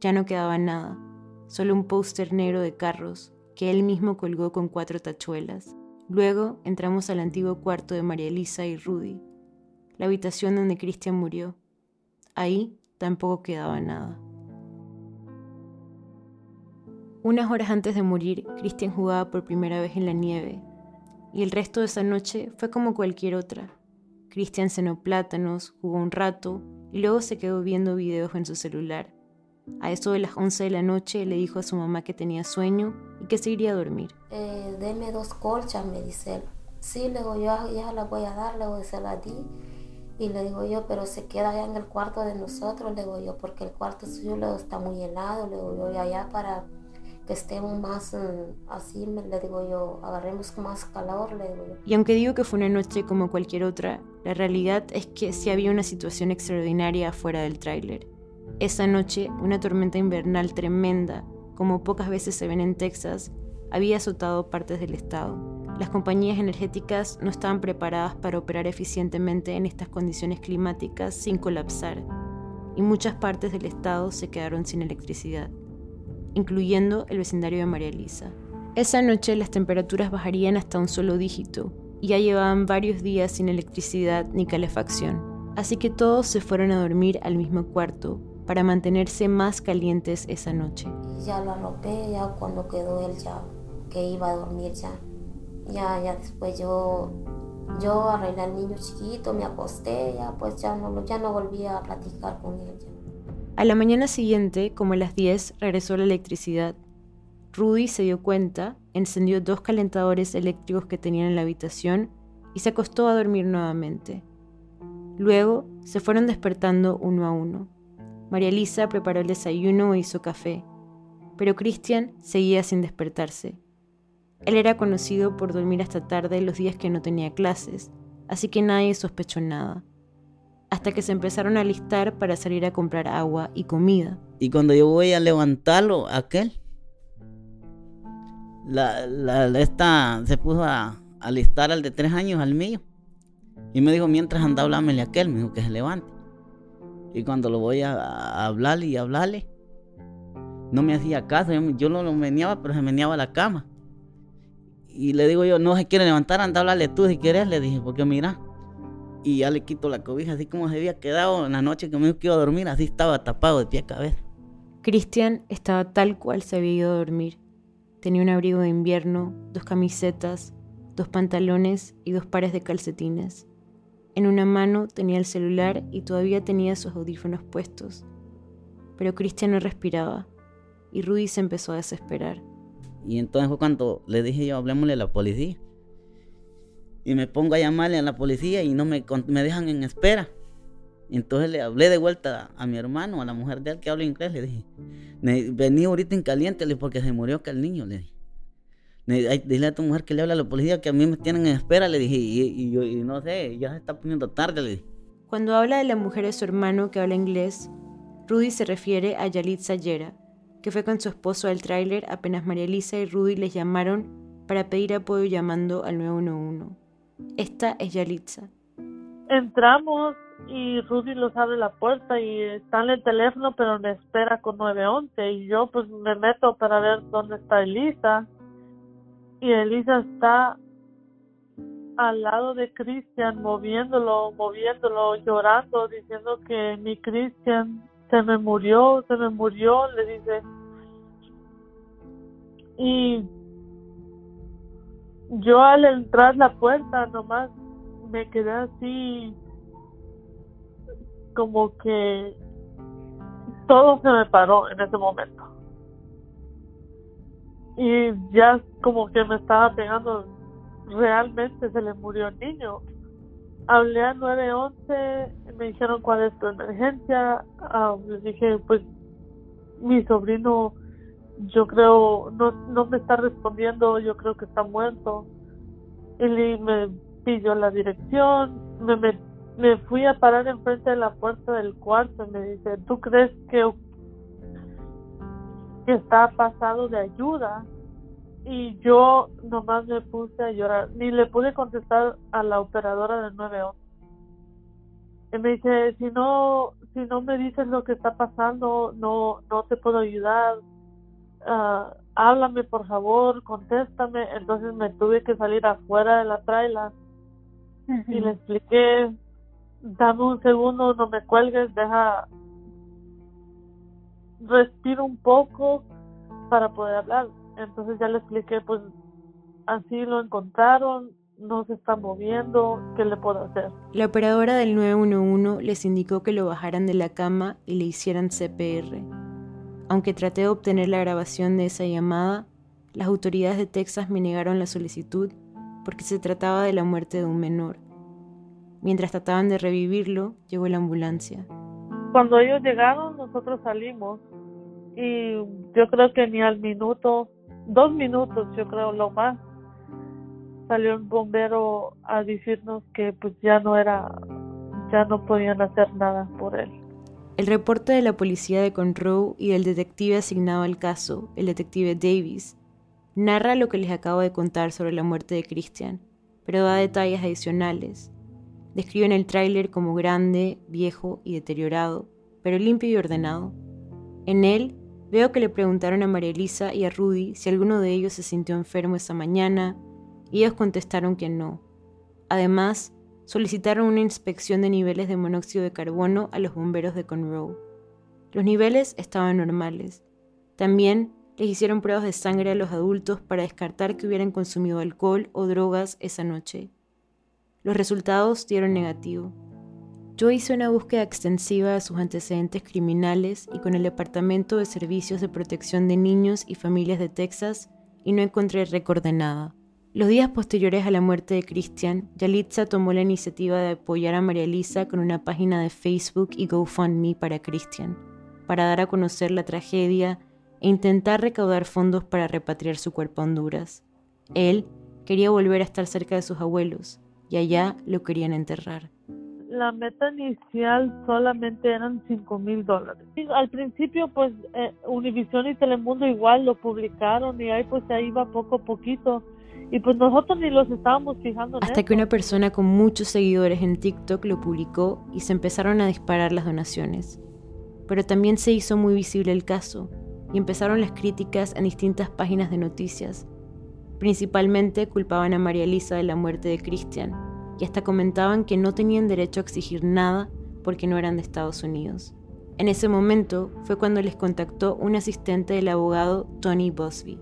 Ya no quedaba nada, solo un póster negro de carros que él mismo colgó con cuatro tachuelas. Luego entramos al antiguo cuarto de María Elisa y Rudy, la habitación donde Christian murió. Ahí tampoco quedaba nada. Unas horas antes de morir, Christian jugaba por primera vez en la nieve, y el resto de esa noche fue como cualquier otra. Christian cenó plátanos, jugó un rato y luego se quedó viendo videos en su celular. A eso de las 11 de la noche le dijo a su mamá que tenía sueño y que se iría a dormir.
Eh, deme dos colchas, me dice él. Sí, le digo yo, ya la voy a dar, le a decir a ti. Y le digo yo, pero se queda allá en el cuarto de nosotros, le digo yo, porque el cuarto suyo le está muy helado, le digo yo, allá para que estemos más mm, así, le digo yo, agarremos más calor, le digo yo.
Y aunque digo que fue una noche como cualquier otra, la realidad es que sí había una situación extraordinaria afuera del tráiler. Esa noche, una tormenta invernal tremenda, como pocas veces se ven en Texas, había azotado partes del estado. Las compañías energéticas no estaban preparadas para operar eficientemente en estas condiciones climáticas sin colapsar, y muchas partes del estado se quedaron sin electricidad, incluyendo el vecindario de María Elisa. Esa noche las temperaturas bajarían hasta un solo dígito, y ya llevaban varios días sin electricidad ni calefacción, así que todos se fueron a dormir al mismo cuarto, para mantenerse más calientes esa noche.
Ya lo arropé, ya cuando quedó él ya, que iba a dormir ya. Ya, ya después yo, yo arreglé al niño chiquito, me acosté, ya pues ya no, ya no volví a platicar con él.
A la mañana siguiente, como a las 10, regresó la electricidad. Rudy se dio cuenta, encendió dos calentadores eléctricos que tenían en la habitación y se acostó a dormir nuevamente. Luego se fueron despertando uno a uno. María Elisa preparó el desayuno e hizo café, pero Cristian seguía sin despertarse. Él era conocido por dormir hasta tarde los días que no tenía clases, así que nadie sospechó nada. Hasta que se empezaron a listar para salir a comprar agua y comida.
Y cuando yo voy a levantarlo, aquel, la, la, esta se puso a, alistar al de tres años, al mío. Y me dijo, mientras anda, hablámele a aquel, me dijo que se levante. Y cuando lo voy a, hablarle y hablarle, no me hacía caso. Yo, no lo meneaba, pero se meneaba la cama. Y le digo yo, no se quiere levantar, anda a hablarle tú si quieres, le dije, porque mira. Y ya le quito la cobija, así como se había quedado en la noche que me dijo iba a dormir, así estaba tapado de pie a cabeza.
Cristian estaba tal cual se había ido a dormir. Tenía un abrigo de invierno, dos camisetas, dos pantalones y dos pares de calcetines. En una mano tenía el celular y todavía tenía sus audífonos puestos. Pero Cristian no respiraba y Rudy se empezó a desesperar.
Y entonces fue cuando le dije yo, hablemosle a la policía. Y me pongo a llamarle a la policía y no me, me dejan en espera. entonces le hablé de vuelta a, mi hermano, a la mujer de él que habla inglés. Le dije, vení ahorita en caliente porque se murió acá el niño. Le dije dile a tu mujer que le habla a la policía que a mí me tienen en espera, le dije, y, yo no sé, ya se está poniendo tarde, le dije.
Cuando habla de la mujer de su hermano que habla inglés, Rudy se refiere a Yalitza Yera, que fue con su esposo al tráiler apenas María Elisa y Rudy les llamaron para pedir apoyo llamando al 911. Esta es Yalitza.
Entramos y Rudy los abre la puerta y está en el teléfono pero me espera con 911 y yo pues me meto para ver dónde está Elisa y Elisa está al lado de Cristian, moviéndolo, moviéndolo, llorando, diciendo que mi Cristian
se me murió, se me murió, le dice. Y yo al entrar la puerta nomás me quedé así como que todo se me paró en ese momento. Y ya como que me estaba pegando, realmente se le murió el niño. Hablé a 911, me dijeron cuál es tu emergencia. Ah, les dije, pues mi sobrino, yo creo, no, no me está respondiendo, yo creo que está muerto. Y me pidió la dirección, me, me, fui a parar enfrente de la puerta del cuarto y me dice, ¿tú crees que, que está pasado de ayuda? Y yo nomás me puse a llorar, ni le pude contestar a la operadora del 911. Y me dice, si no, si no me dices lo que está pasando, no, no te puedo ayudar. Uh, háblame por favor, contéstame. Entonces me tuve que salir afuera de la traila y le expliqué, dame un segundo, no me cuelgues, deja, respiro un poco para poder hablar. Entonces ya le expliqué, pues así lo encontraron, no se está moviendo, ¿qué le puedo hacer?
La operadora del 911 les indicó que lo bajaran de la cama y le hicieran CPR. Aunque traté de obtener la grabación de esa llamada, las autoridades de Texas me negaron la solicitud porque se trataba de la muerte de un menor. Mientras trataban de revivirlo, llegó la ambulancia.
Cuando ellos llegaron, nosotros salimos y yo creo que ni al minuto, dos minutos, yo creo lo más, salió un bombero a decirnos que pues ya no era, ya no podían hacer nada por él.
El reporte de la policía de Conroe y del detective asignado al caso, el detective Davis, narra lo que les acabo de contar sobre la muerte de Christian, pero da detalles adicionales. Describen el tráiler como grande, viejo y deteriorado, pero limpio y ordenado. En él veo que le preguntaron a María Elisa y a Rudy si alguno de ellos se sintió enfermo esa mañana, y ellos contestaron que no. Además, solicitaron una inspección de niveles de monóxido de carbono a los bomberos de Conroe. Los niveles estaban normales. También les hicieron pruebas de sangre a los adultos para descartar que hubieran consumido alcohol o drogas esa noche. Los resultados dieron negativo. Yo hice una búsqueda extensiva de sus antecedentes criminales y con el Departamento de Servicios de Protección de Niños y Familias de Texas y no encontré récord de nada. Los días posteriores a la muerte de Christian, Yalitza tomó la iniciativa de apoyar a María Elisa con una página de Facebook y GoFundMe para Christian, para dar a conocer la tragedia e intentar recaudar fondos para repatriar su cuerpo a Honduras. Él quería volver a estar cerca de sus abuelos y allá lo querían enterrar.
La meta inicial solamente eran 5 mil dólares. Al principio, pues eh, Univision y Telemundo igual lo publicaron y ahí pues se iba poco a poquito. Y pues nosotros ni los estábamos fijando.
Hasta que una persona con muchos seguidores en TikTok lo publicó y se empezaron a disparar las donaciones. Pero también se hizo muy visible el caso y empezaron las críticas en distintas páginas de noticias. Principalmente culpaban a María Elisa de la muerte de Christian y hasta comentaban que no tenían derecho a exigir nada porque no eran de Estados Unidos. En ese momento fue cuando les contactó un asistente del abogado Tony Bosby.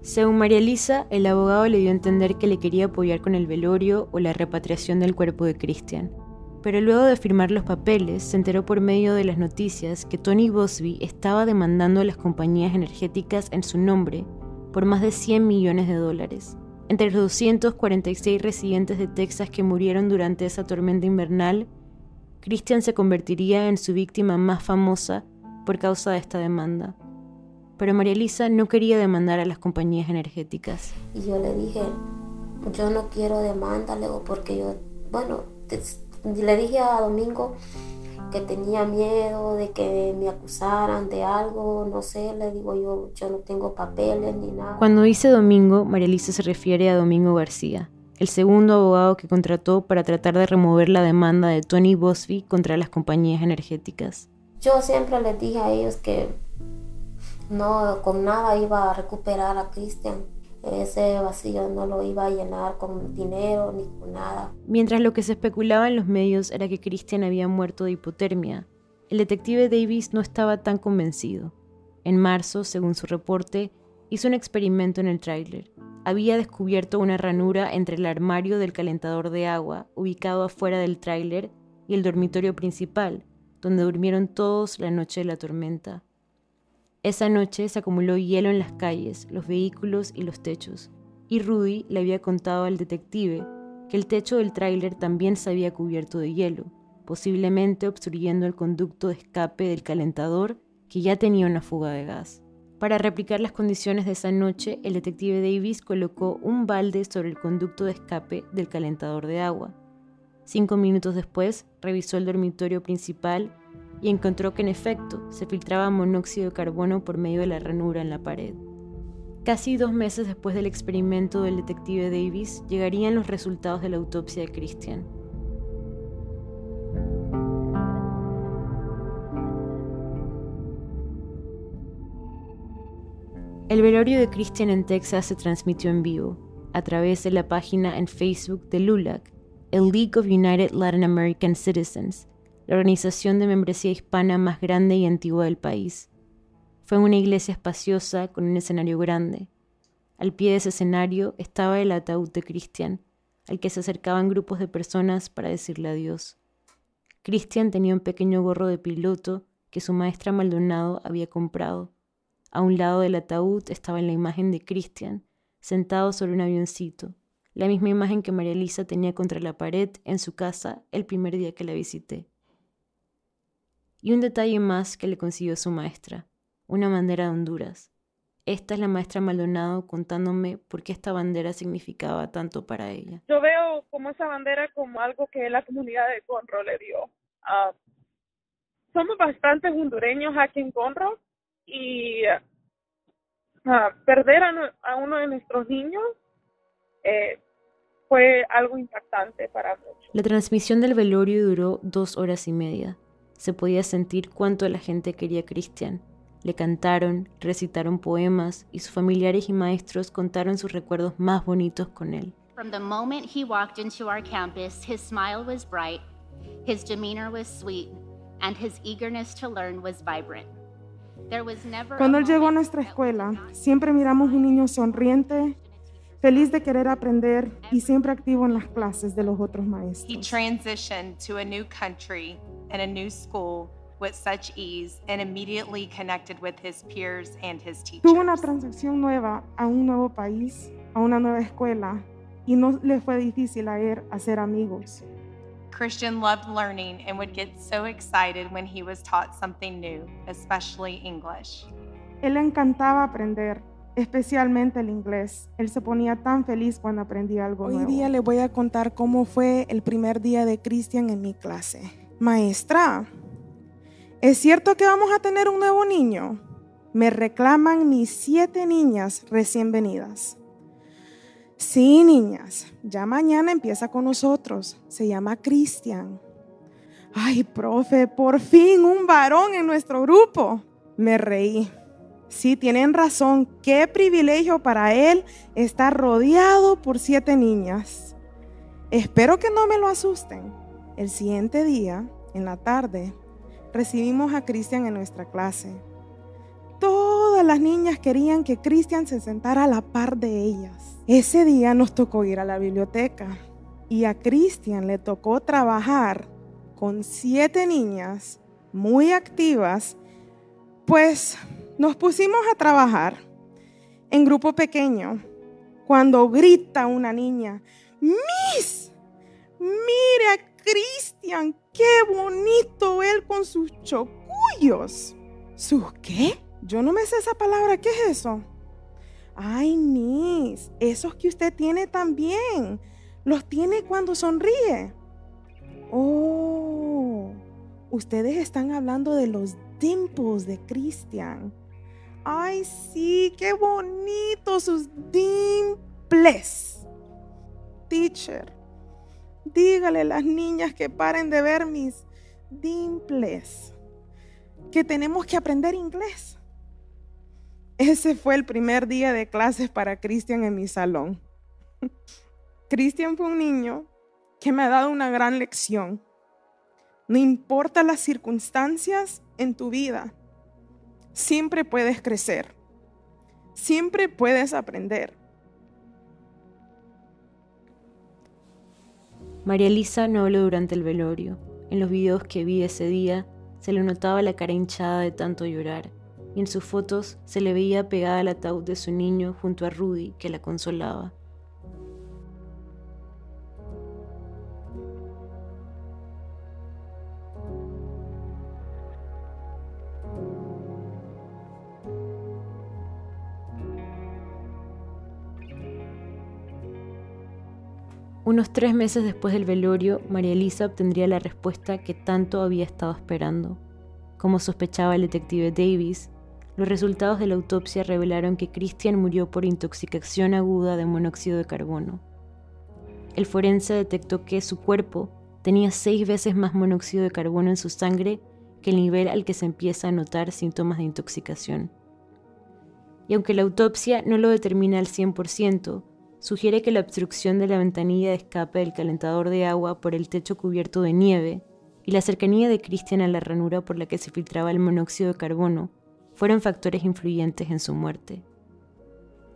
Según María Elisa, el abogado le dio a entender que le quería apoyar con el velorio o la repatriación del cuerpo de Christian, pero luego de firmar los papeles se enteró por medio de las noticias que Tony Bosby estaba demandando a las compañías energéticas en su nombre por más de 100 millones de dólares. Entre los 246 residentes de Texas que murieron durante esa tormenta invernal, Christian se convertiría en su víctima más famosa por causa de esta demanda. Pero María Elisa no quería demandar a las compañías energéticas.
Y yo le dije, yo no quiero demanda, porque yo, bueno, le dije a Domingo que tenía miedo de que me acusaran de algo, no sé, le digo yo, yo no tengo papeles ni nada.
Cuando dice Domingo, María Elisa se refiere a Domingo García, el segundo abogado que contrató para tratar de remover la demanda de Tony Bosby contra las compañías energéticas.
Yo siempre les dije a ellos que no, con nada iba a recuperar a Cristian ese vacío no lo iba a llenar con dinero ni con nada.
Mientras lo que se especulaba en los medios era que Christian había muerto de hipotermia, El detective Davis no estaba tan convencido. En marzo, según su reporte, hizo un experimento en el tráiler. Había descubierto una ranura entre el armario del calentador de agua, ubicado afuera del tráiler, y el dormitorio principal, donde durmieron todos la noche de la tormenta. Esa noche se acumuló hielo en las calles, los vehículos y los techos, y Rudy le había contado al detective que el techo del tráiler también se había cubierto de hielo, posiblemente obstruyendo el conducto de escape del calentador que ya tenía una fuga de gas. Para replicar las condiciones de esa noche, el detective Davis colocó un balde sobre el conducto de escape del calentador de agua. Cinco minutos después, revisó el dormitorio principal y encontró que en efecto se filtraba monóxido de carbono por medio de la ranura en la pared. Casi dos meses después del experimento del detective Davis, llegarían los resultados de la autopsia de Christian. El velorio de Christian en Texas se transmitió en vivo, a través de la página en Facebook de LULAC, el League of United Latin American Citizens, la organización de membresía hispana más grande y antigua del país. Fue una iglesia espaciosa con un escenario grande. Al pie de ese escenario estaba el ataúd de Christian, al que se acercaban grupos de personas para decirle adiós. Christian tenía un pequeño gorro de piloto que su maestra Maldonado había comprado a un lado del ataúd estaba la imagen de Christian, sentado sobre un avioncito, la misma imagen que María Elisa tenía contra la pared en su casa el primer día que la visité. Y un detalle más que le consiguió su maestra, una bandera de Honduras. Esta es la maestra Maldonado contándome por qué esta bandera significaba tanto para ella.
Yo veo como esa bandera como algo que la comunidad de Conro le dio. Ah, somos bastantes hondureños aquí en Conro y ah, perder a, uno de nuestros niños eh, fue algo impactante para muchos.
La transmisión del velorio duró dos horas y media. Se podía sentir cuánto la gente quería a Cristian. Le cantaron, recitaron poemas y sus familiares y maestros contaron sus recuerdos más bonitos con él.
From the moment he walked into our campus, his smile was bright, his demeanor was sweet, and his eagerness to learn was vibrant.
Cuando él llegó a nuestra escuela, siempre miramos un niño sonriente, feliz de querer aprender y siempre activo en las clases de los otros maestros.
He transitioned to a new country and a new school with such ease and immediately connected with his peers and his teachers.
Tuvo una transacción nueva a un nuevo país, a una nueva escuela y no le fue difícil a él hacer amigos.
Christian loved learning and would get so excited when he was taught something new, especially English.
Él le encantaba aprender, especialmente el inglés. Él se ponía tan feliz cuando aprendía algo Hoy nuevo. Hoy día le voy a contar cómo fue el primer día de Christian en mi clase. Maestra, ¿es cierto que vamos a tener un nuevo niño? Me reclaman mis siete niñas recién venidas. Sí, niñas, ya mañana empieza con nosotros. Se llama Cristian. Ay, profe, por fin un varón en nuestro grupo. Me reí. Sí, tienen razón. Qué privilegio para él estar rodeado por siete niñas. Espero que no me lo asusten. El siguiente día, en la tarde, recibimos a Cristian en nuestra clase. Todas las niñas querían que Cristian se sentara a la par de ellas. Ese día nos tocó ir a la biblioteca y a Cristian le tocó trabajar con siete niñas muy activas, pues nos pusimos a trabajar en grupo pequeño. Cuando grita una niña, Miss, mire a Cristian, qué bonito él con sus chocullos. ¿Sus qué? Yo no me sé esa palabra, ¿qué es eso? Ay, Miss, esos que usted tiene también. Los tiene cuando sonríe. Oh, ustedes están hablando de los dimples de Christian. Ay, sí, qué bonitos sus dimples. Teacher, dígale a las niñas que paren de ver mis dimples. Que tenemos que aprender inglés. Ese fue el primer día de clases para Cristian en mi salón. Cristian fue un niño que me ha dado una gran lección. No importa las circunstancias en tu vida, siempre puedes crecer, siempre puedes aprender.
María Elisa no habló durante el velorio. En los videos que vi ese día se le notaba la cara hinchada de tanto llorar y en sus fotos se le veía pegada al ataúd de su niño junto a Rudy que la consolaba. Unos tres meses después del velorio, María Elisa obtendría la respuesta que tanto había estado esperando. Como sospechaba el detective Davis, los resultados de la autopsia revelaron que Christian murió por intoxicación aguda de monóxido de carbono. El forense detectó que su cuerpo tenía seis veces más monóxido de carbono en su sangre que el nivel al que se empieza a notar síntomas de intoxicación. Y aunque la autopsia no lo determina al 100%, sugiere que la obstrucción de la ventanilla de escape del calentador de agua por el techo cubierto de nieve y la cercanía de Christian a la ranura por la que se filtraba el monóxido de carbono fueron factores influyentes en su muerte.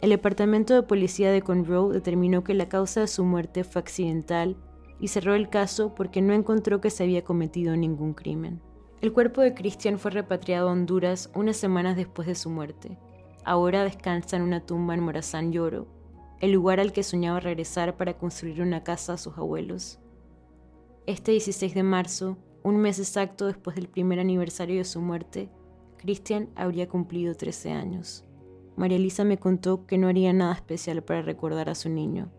El departamento de policía de Conroe determinó que la causa de su muerte fue accidental y cerró el caso porque no encontró que se había cometido ningún crimen. El cuerpo de Christian fue repatriado a Honduras unas semanas después de su muerte. Ahora descansa en una tumba en Morazán Lloro, el lugar al que soñaba regresar para construir una casa a sus abuelos. Este 16 de marzo, un mes exacto después del primer aniversario de su muerte, Christian habría cumplido 13 años. María Elisa me contó que no haría nada especial para recordar a su niño.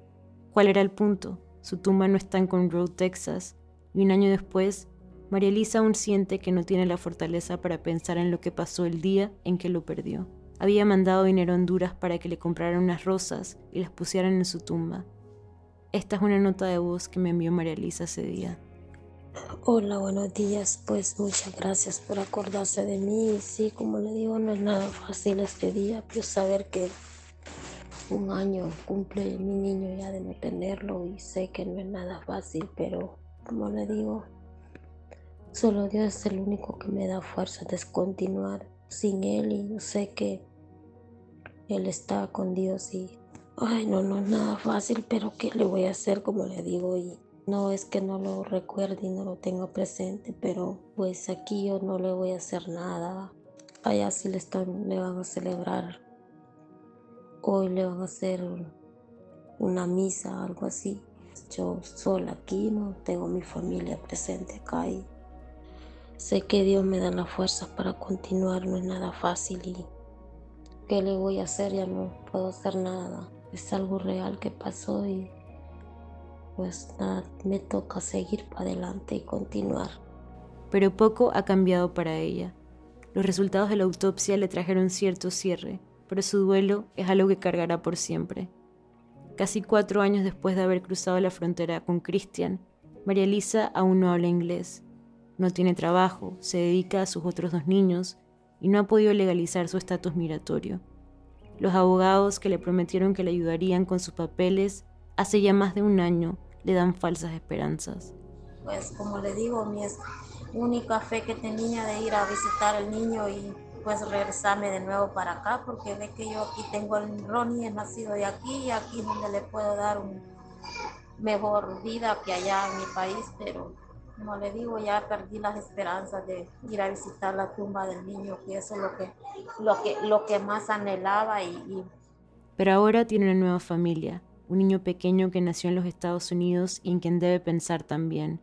¿Cuál era el punto? Su tumba no está en Conroe, Texas, y un año después, María Elisa aún siente que no tiene la fortaleza para pensar en lo que pasó el día en que lo perdió. Había mandado dinero a Honduras para que le compraran unas rosas y las pusieran en su tumba. Esta es una nota de voz que me envió María Elisa ese día.
Hola, buenos días. Pues muchas gracias por acordarse de mí. Sí, como le digo, no es nada fácil este día, pero saber que un año cumple mi niño ya de no tenerlo y sé que no es nada fácil, pero como le digo, solo Dios es el único que me da fuerza de continuar sin Él y sé que Él está con Dios y, ay, no, no es nada fácil, pero ¿qué le voy a hacer como le digo? Y no es que no lo recuerde y no lo tenga presente, pero pues aquí yo no le voy a hacer nada. Allá sí le, están, le van a celebrar. Hoy le van a hacer una misa, algo así. Yo sola aquí, no tengo mi familia presente acá y Sé que Dios me da la fuerza para continuar, no es nada fácil y ¿qué le voy a hacer? Ya no puedo hacer nada. Es algo real que pasó y pues nada, me toca seguir para adelante y continuar.
Pero poco ha cambiado para ella. Los resultados de la autopsia le trajeron cierto cierre, pero su duelo es algo que cargará por siempre. Casi cuatro años después de haber cruzado la frontera con Christian, María Elisa aún no habla inglés no tiene trabajo, se dedica a sus otros dos niños y no ha podido legalizar su estatus migratorio. Los abogados que le prometieron que le ayudarían con sus papeles hace ya más de un año le dan falsas esperanzas.
Pues como le digo, mi única fe que tenía de ir a visitar al niño y pues regresarme de nuevo para acá, porque ve que yo aquí tengo el Ronnie, es nacido de aquí y aquí es donde le puedo dar una mejor vida que allá en mi país, pero como le digo, ya perdí las esperanzas de ir a visitar la tumba del niño, que eso es lo que, lo que, lo que más anhelaba. Y,
Pero ahora tiene una nueva familia, un niño pequeño que nació en los Estados Unidos y en quien debe pensar también.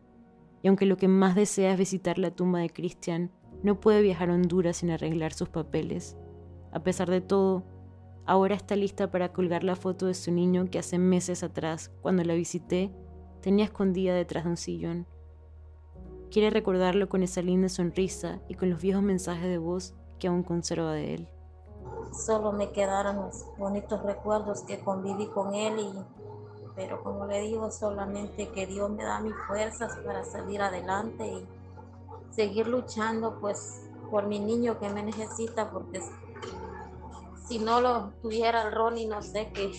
Y aunque lo que más desea es visitar la tumba de Christian, no puede viajar a Honduras sin arreglar sus papeles. A pesar de todo, ahora está lista para colgar la foto de su niño que hace meses atrás, cuando la visité, tenía escondida detrás de un sillón. Quiere recordarlo con esa linda sonrisa y con los viejos mensajes de voz que aún conserva de él.
Solo me quedaron los bonitos recuerdos que conviví con él y pero como le digo, solamente que Dios me da mis fuerzas para salir adelante y seguir luchando pues por mi niño que me necesita porque si no lo tuviera el Ronnie no sé qué,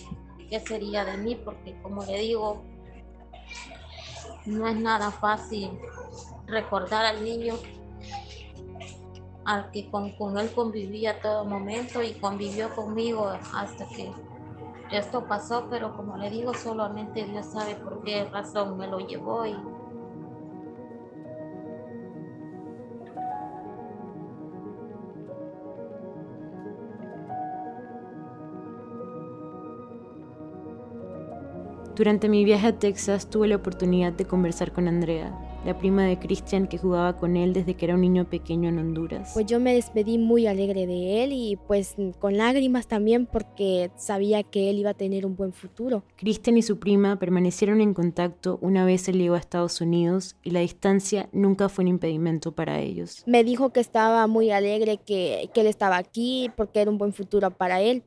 qué sería de mí porque como le digo no es nada fácil recordar al niño al que con, con él convivía a todo momento y convivió conmigo hasta que esto pasó, pero como le digo, solamente Dios sabe por qué razón me lo llevó y
Durante mi viaje a Texas tuve la oportunidad de conversar con Andrea, la prima de Christian que jugaba con él desde que era un niño pequeño en Honduras.
Pues yo me despedí muy alegre de él y pues con lágrimas también porque sabía que él iba a tener un buen futuro.
Christian y su prima permanecieron en contacto una vez él llegó a Estados Unidos y la distancia nunca fue un impedimento para ellos.
Me dijo que estaba muy alegre que, que él estaba aquí porque era un buen futuro para él.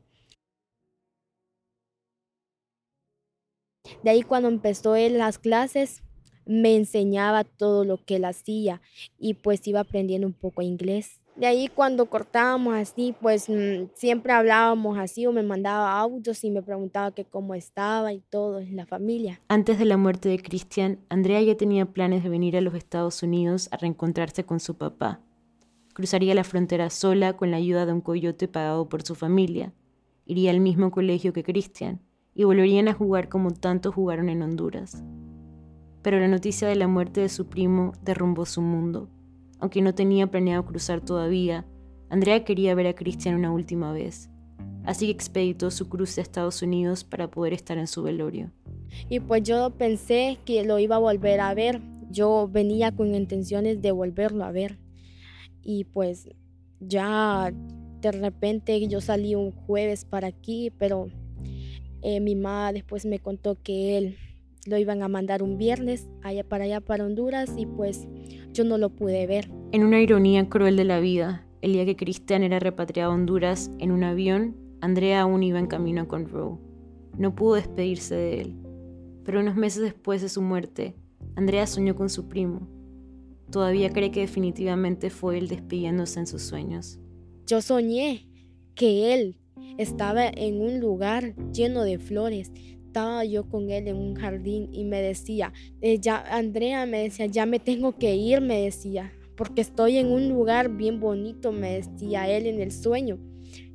De ahí cuando empezó él las clases, me enseñaba todo lo que él hacía y pues iba aprendiendo un poco inglés. De ahí cuando cortábamos así, pues mm, siempre hablábamos así o me mandaba audios y me preguntaba que cómo estaba y todo en la familia.
Antes de la muerte de Cristian, Andrea ya tenía planes de venir a los Estados Unidos a reencontrarse con su papá. Cruzaría la frontera sola con la ayuda de un coyote pagado por su familia. Iría al mismo colegio que Cristian y volverían a jugar como tanto jugaron en Honduras. Pero la noticia de la muerte de su primo derrumbó su mundo. Aunque no tenía planeado cruzar todavía, Andrea quería ver a Christian una última vez, así que expeditó su cruce a Estados Unidos para poder estar en su velorio.
Y pues yo pensé que lo iba a volver a ver, yo venía con intenciones de volverlo a ver. Y pues ya de repente yo salí un jueves para aquí, pero eh, mi mamá después me contó que él lo iban a mandar un viernes allá para allá para Honduras y pues yo no lo pude ver.
En una ironía cruel de la vida, el día que Cristian era repatriado a Honduras en un avión, Andrea aún iba en camino con Roe. No pudo despedirse de él. Pero unos meses después de su muerte, Andrea soñó con su primo. Todavía cree que definitivamente fue él despidiéndose en sus sueños.
Yo soñé que él estaba en un lugar lleno de flores. Estaba yo con él en un jardín y me decía, eh, ya, Andrea me decía, ya me tengo que ir, me decía, porque estoy en un lugar bien bonito, me decía él en el sueño.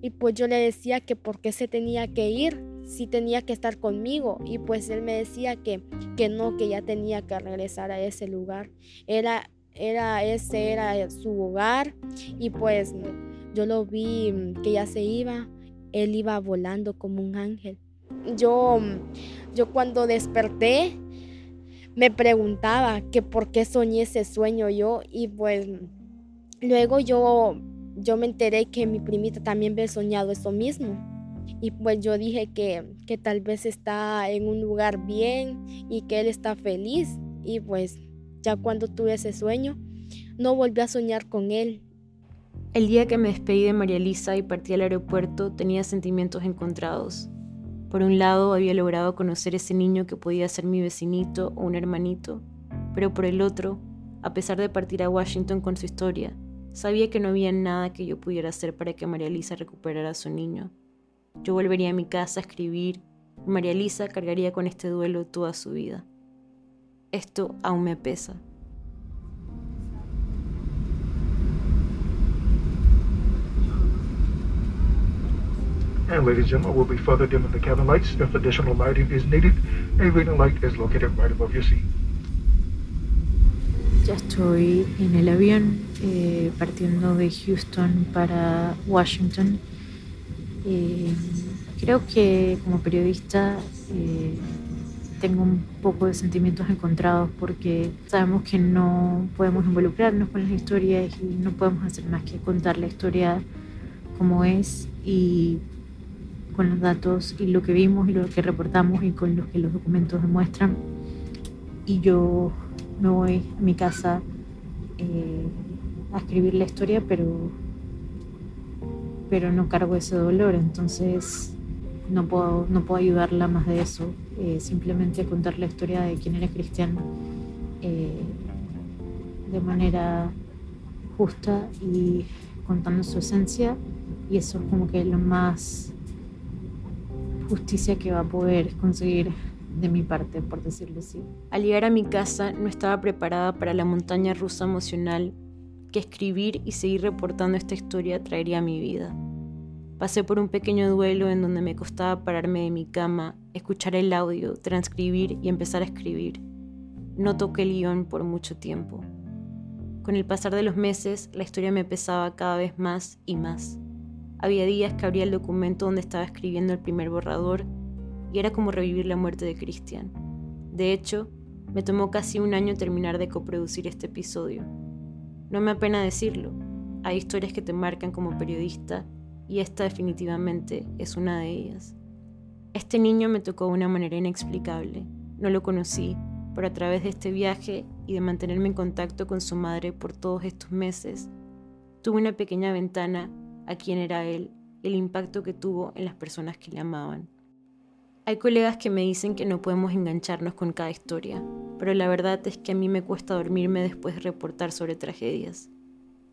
Y pues yo le decía que por qué se tenía que ir, si tenía que estar conmigo. Y pues él me decía que, que no, que ya tenía que regresar a ese lugar. Era, era, ese era su hogar. Y pues yo lo vi mm, que ya se iba él iba volando como un ángel. Yo, yo cuando desperté me preguntaba que por qué soñé ese sueño yo y pues luego yo, yo me enteré que mi primita también había soñado eso mismo. Y pues yo dije que, que tal vez está en un lugar bien y que él está feliz. Y pues ya cuando tuve ese sueño, no volví a soñar con él.
El día que me despedí de María Elisa y partí al aeropuerto tenía sentimientos encontrados. Por un lado había logrado conocer ese niño que podía ser mi vecinito o un hermanito, pero por el otro, a pesar de partir a Washington con su historia, sabía que no había nada que yo pudiera hacer para que María Elisa recuperara a su niño. Yo volvería a mi casa a escribir y María Elisa cargaría con este duelo toda su vida. Esto aún me pesa.
And ladies and gentlemen, we'll be further dimming the cabin lights if additional lighting is needed. A reading light is located right above your seat.
Ya estoy en el avión eh, partiendo de Houston para Washington. Eh, creo que como periodista eh, tengo un poco de sentimientos encontrados porque sabemos que no podemos involucrarnos con las historias y no podemos hacer más que contar la historia como es y con los datos y lo que vimos y lo que reportamos y con lo que los documentos demuestran. Y yo me voy a mi casa eh, a escribir la historia, pero, pero no cargo ese dolor, entonces no puedo, no puedo ayudarla más de eso, eh, simplemente contar la historia de quién era cristiano eh, de manera justa y contando su esencia y eso es como que lo más justicia que va a poder conseguir
de mi parte, por decirlo así. Al llegar a mi casa no estaba preparada para la montaña rusa emocional que escribir y seguir reportando esta historia traería a mi vida. Pasé por un pequeño duelo en donde me costaba pararme de mi cama, escuchar el audio, transcribir y empezar a escribir. No toqué el guion por mucho tiempo. Con el pasar de los meses, la historia me pesaba cada vez más y más. Había días que abría el documento donde estaba escribiendo el primer borrador y era como revivir la muerte de Christian. De hecho, me tomó casi un año terminar de coproducir este episodio. No me apena decirlo, hay historias que te marcan como periodista y esta definitivamente es una de ellas. Este niño me tocó de una manera inexplicable. No lo conocí, pero a través de este viaje y de mantenerme en contacto con su madre por todos estos meses, tuve una pequeña ventana a quién era él, el impacto que tuvo en las personas que le amaban. Hay colegas que me dicen que no podemos engancharnos con cada historia, pero la verdad es que a mí me cuesta dormirme después de reportar sobre tragedias.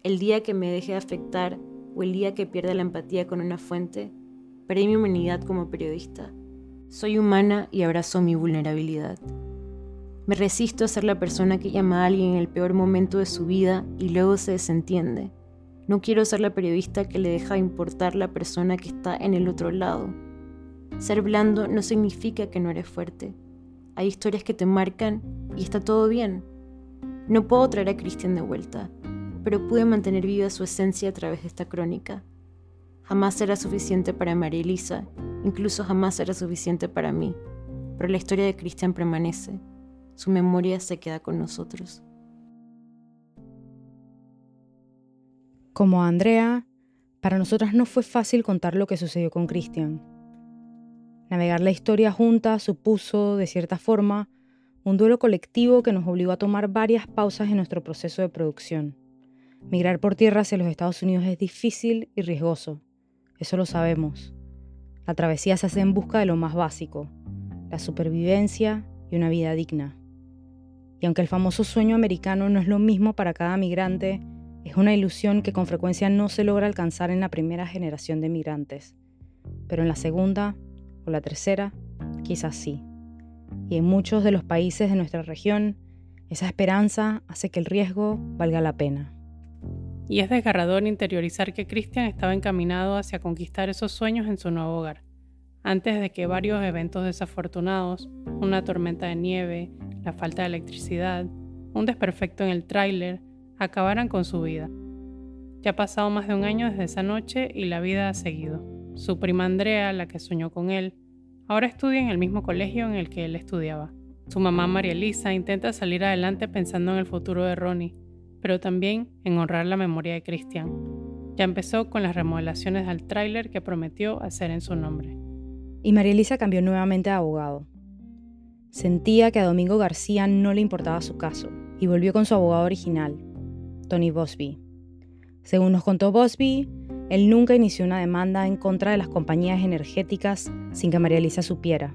El día que me deje de afectar o el día que pierda la empatía con una fuente, perdí mi humanidad como periodista. Soy humana y abrazo mi vulnerabilidad. Me resisto a ser la persona que llama a alguien en el peor momento de su vida y luego se desentiende. No quiero ser la periodista que le deja de importar la persona que está en el otro lado ser blando no significa que no eres fuerte. Hay historias que te marcan y está todo bien. No puedo traer a Cristian de vuelta, pero pude mantener viva su esencia a través de esta crónica. Jamás será suficiente para María Elisa, incluso jamás será suficiente para mí, pero la historia de Cristian permanece. Su memoria se queda con nosotros.
Como Andrea, para nosotras no fue fácil contar lo que sucedió con Cristian. Navegar la historia junta supuso, de cierta forma, un duelo colectivo que nos obligó a tomar varias pausas en nuestro proceso de producción. Migrar por tierra hacia los Estados Unidos es difícil y riesgoso, eso lo sabemos. La travesía se hace en busca de lo más básico, la supervivencia y una vida digna. Y aunque el famoso sueño americano no es lo mismo para cada migrante, es una ilusión que con frecuencia no se logra alcanzar en la primera generación de migrantes. Pero en la segunda, o la tercera, quizás sí. Y en muchos de los países de nuestra región, esa esperanza hace que el riesgo valga la pena.
Y es desgarrador interiorizar que Christian estaba encaminado hacia conquistar esos sueños en su nuevo hogar, antes de que varios eventos desafortunados, una tormenta de nieve, la falta de electricidad, un desperfecto en el tráiler, acabaran con su vida. Ya ha pasado más de un año desde esa noche y la vida ha seguido. Su prima Andrea, la que soñó con él, ahora estudia en el mismo colegio en el que él estudiaba. Su mamá María Elisa intenta salir adelante pensando en el futuro de Ronnie, pero también en honrar la memoria de Christian. Ya empezó con las remodelaciones al tráiler que prometió hacer en su nombre.
Y María Elisa cambió nuevamente a abogado. Sentía que a Domingo García no le importaba su caso y volvió con su abogado original, Tony Bosby. Según nos contó Bosby, él nunca inició una demanda en contra de las compañías energéticas sin que María Elisa supiera,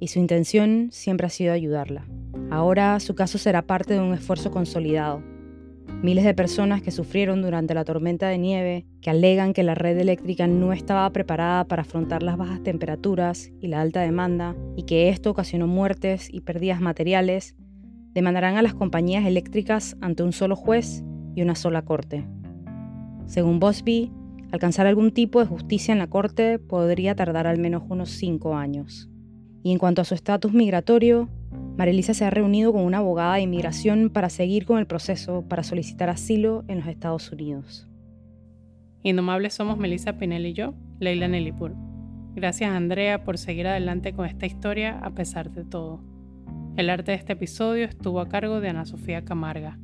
y su intención siempre ha sido ayudarla. Ahora su caso será parte de un esfuerzo consolidado. Miles de personas que sufrieron durante la tormenta de nieve, que alegan que la red eléctrica no estaba preparada para afrontar las bajas temperaturas y la alta demanda, y que esto ocasionó muertes y pérdidas materiales, demandarán a las compañías eléctricas ante un solo juez y una sola corte. Según Bosby, Alcanzar algún tipo de justicia en la Corte podría tardar al menos unos cinco años. Y en cuanto a su estatus migratorio, Marilisa se ha reunido con una abogada de inmigración para seguir con el proceso para solicitar asilo en los Estados Unidos.
Indomables somos Melissa Pinel y yo, Leila Nelipur. Gracias Andrea por seguir adelante con esta historia a pesar de todo. El arte de este episodio estuvo a cargo de Ana Sofía Camarga.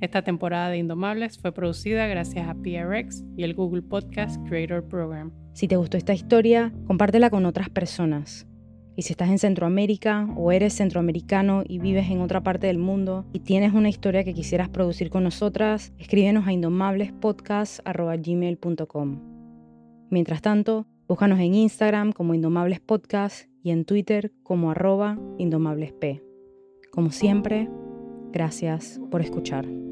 Esta temporada de Indomables fue producida gracias a PRX y el Google Podcast Creator Program.
Si te gustó esta historia, compártela con otras personas. Y si estás en Centroamérica o eres centroamericano y vives en otra parte del mundo y tienes una historia que quisieras producir con nosotras, escríbenos a indomablespodcast.gmail.com. Mientras tanto, búscanos en Instagram como Indomables Podcast y en Twitter como arroba indomablesp. Como siempre, gracias por escuchar.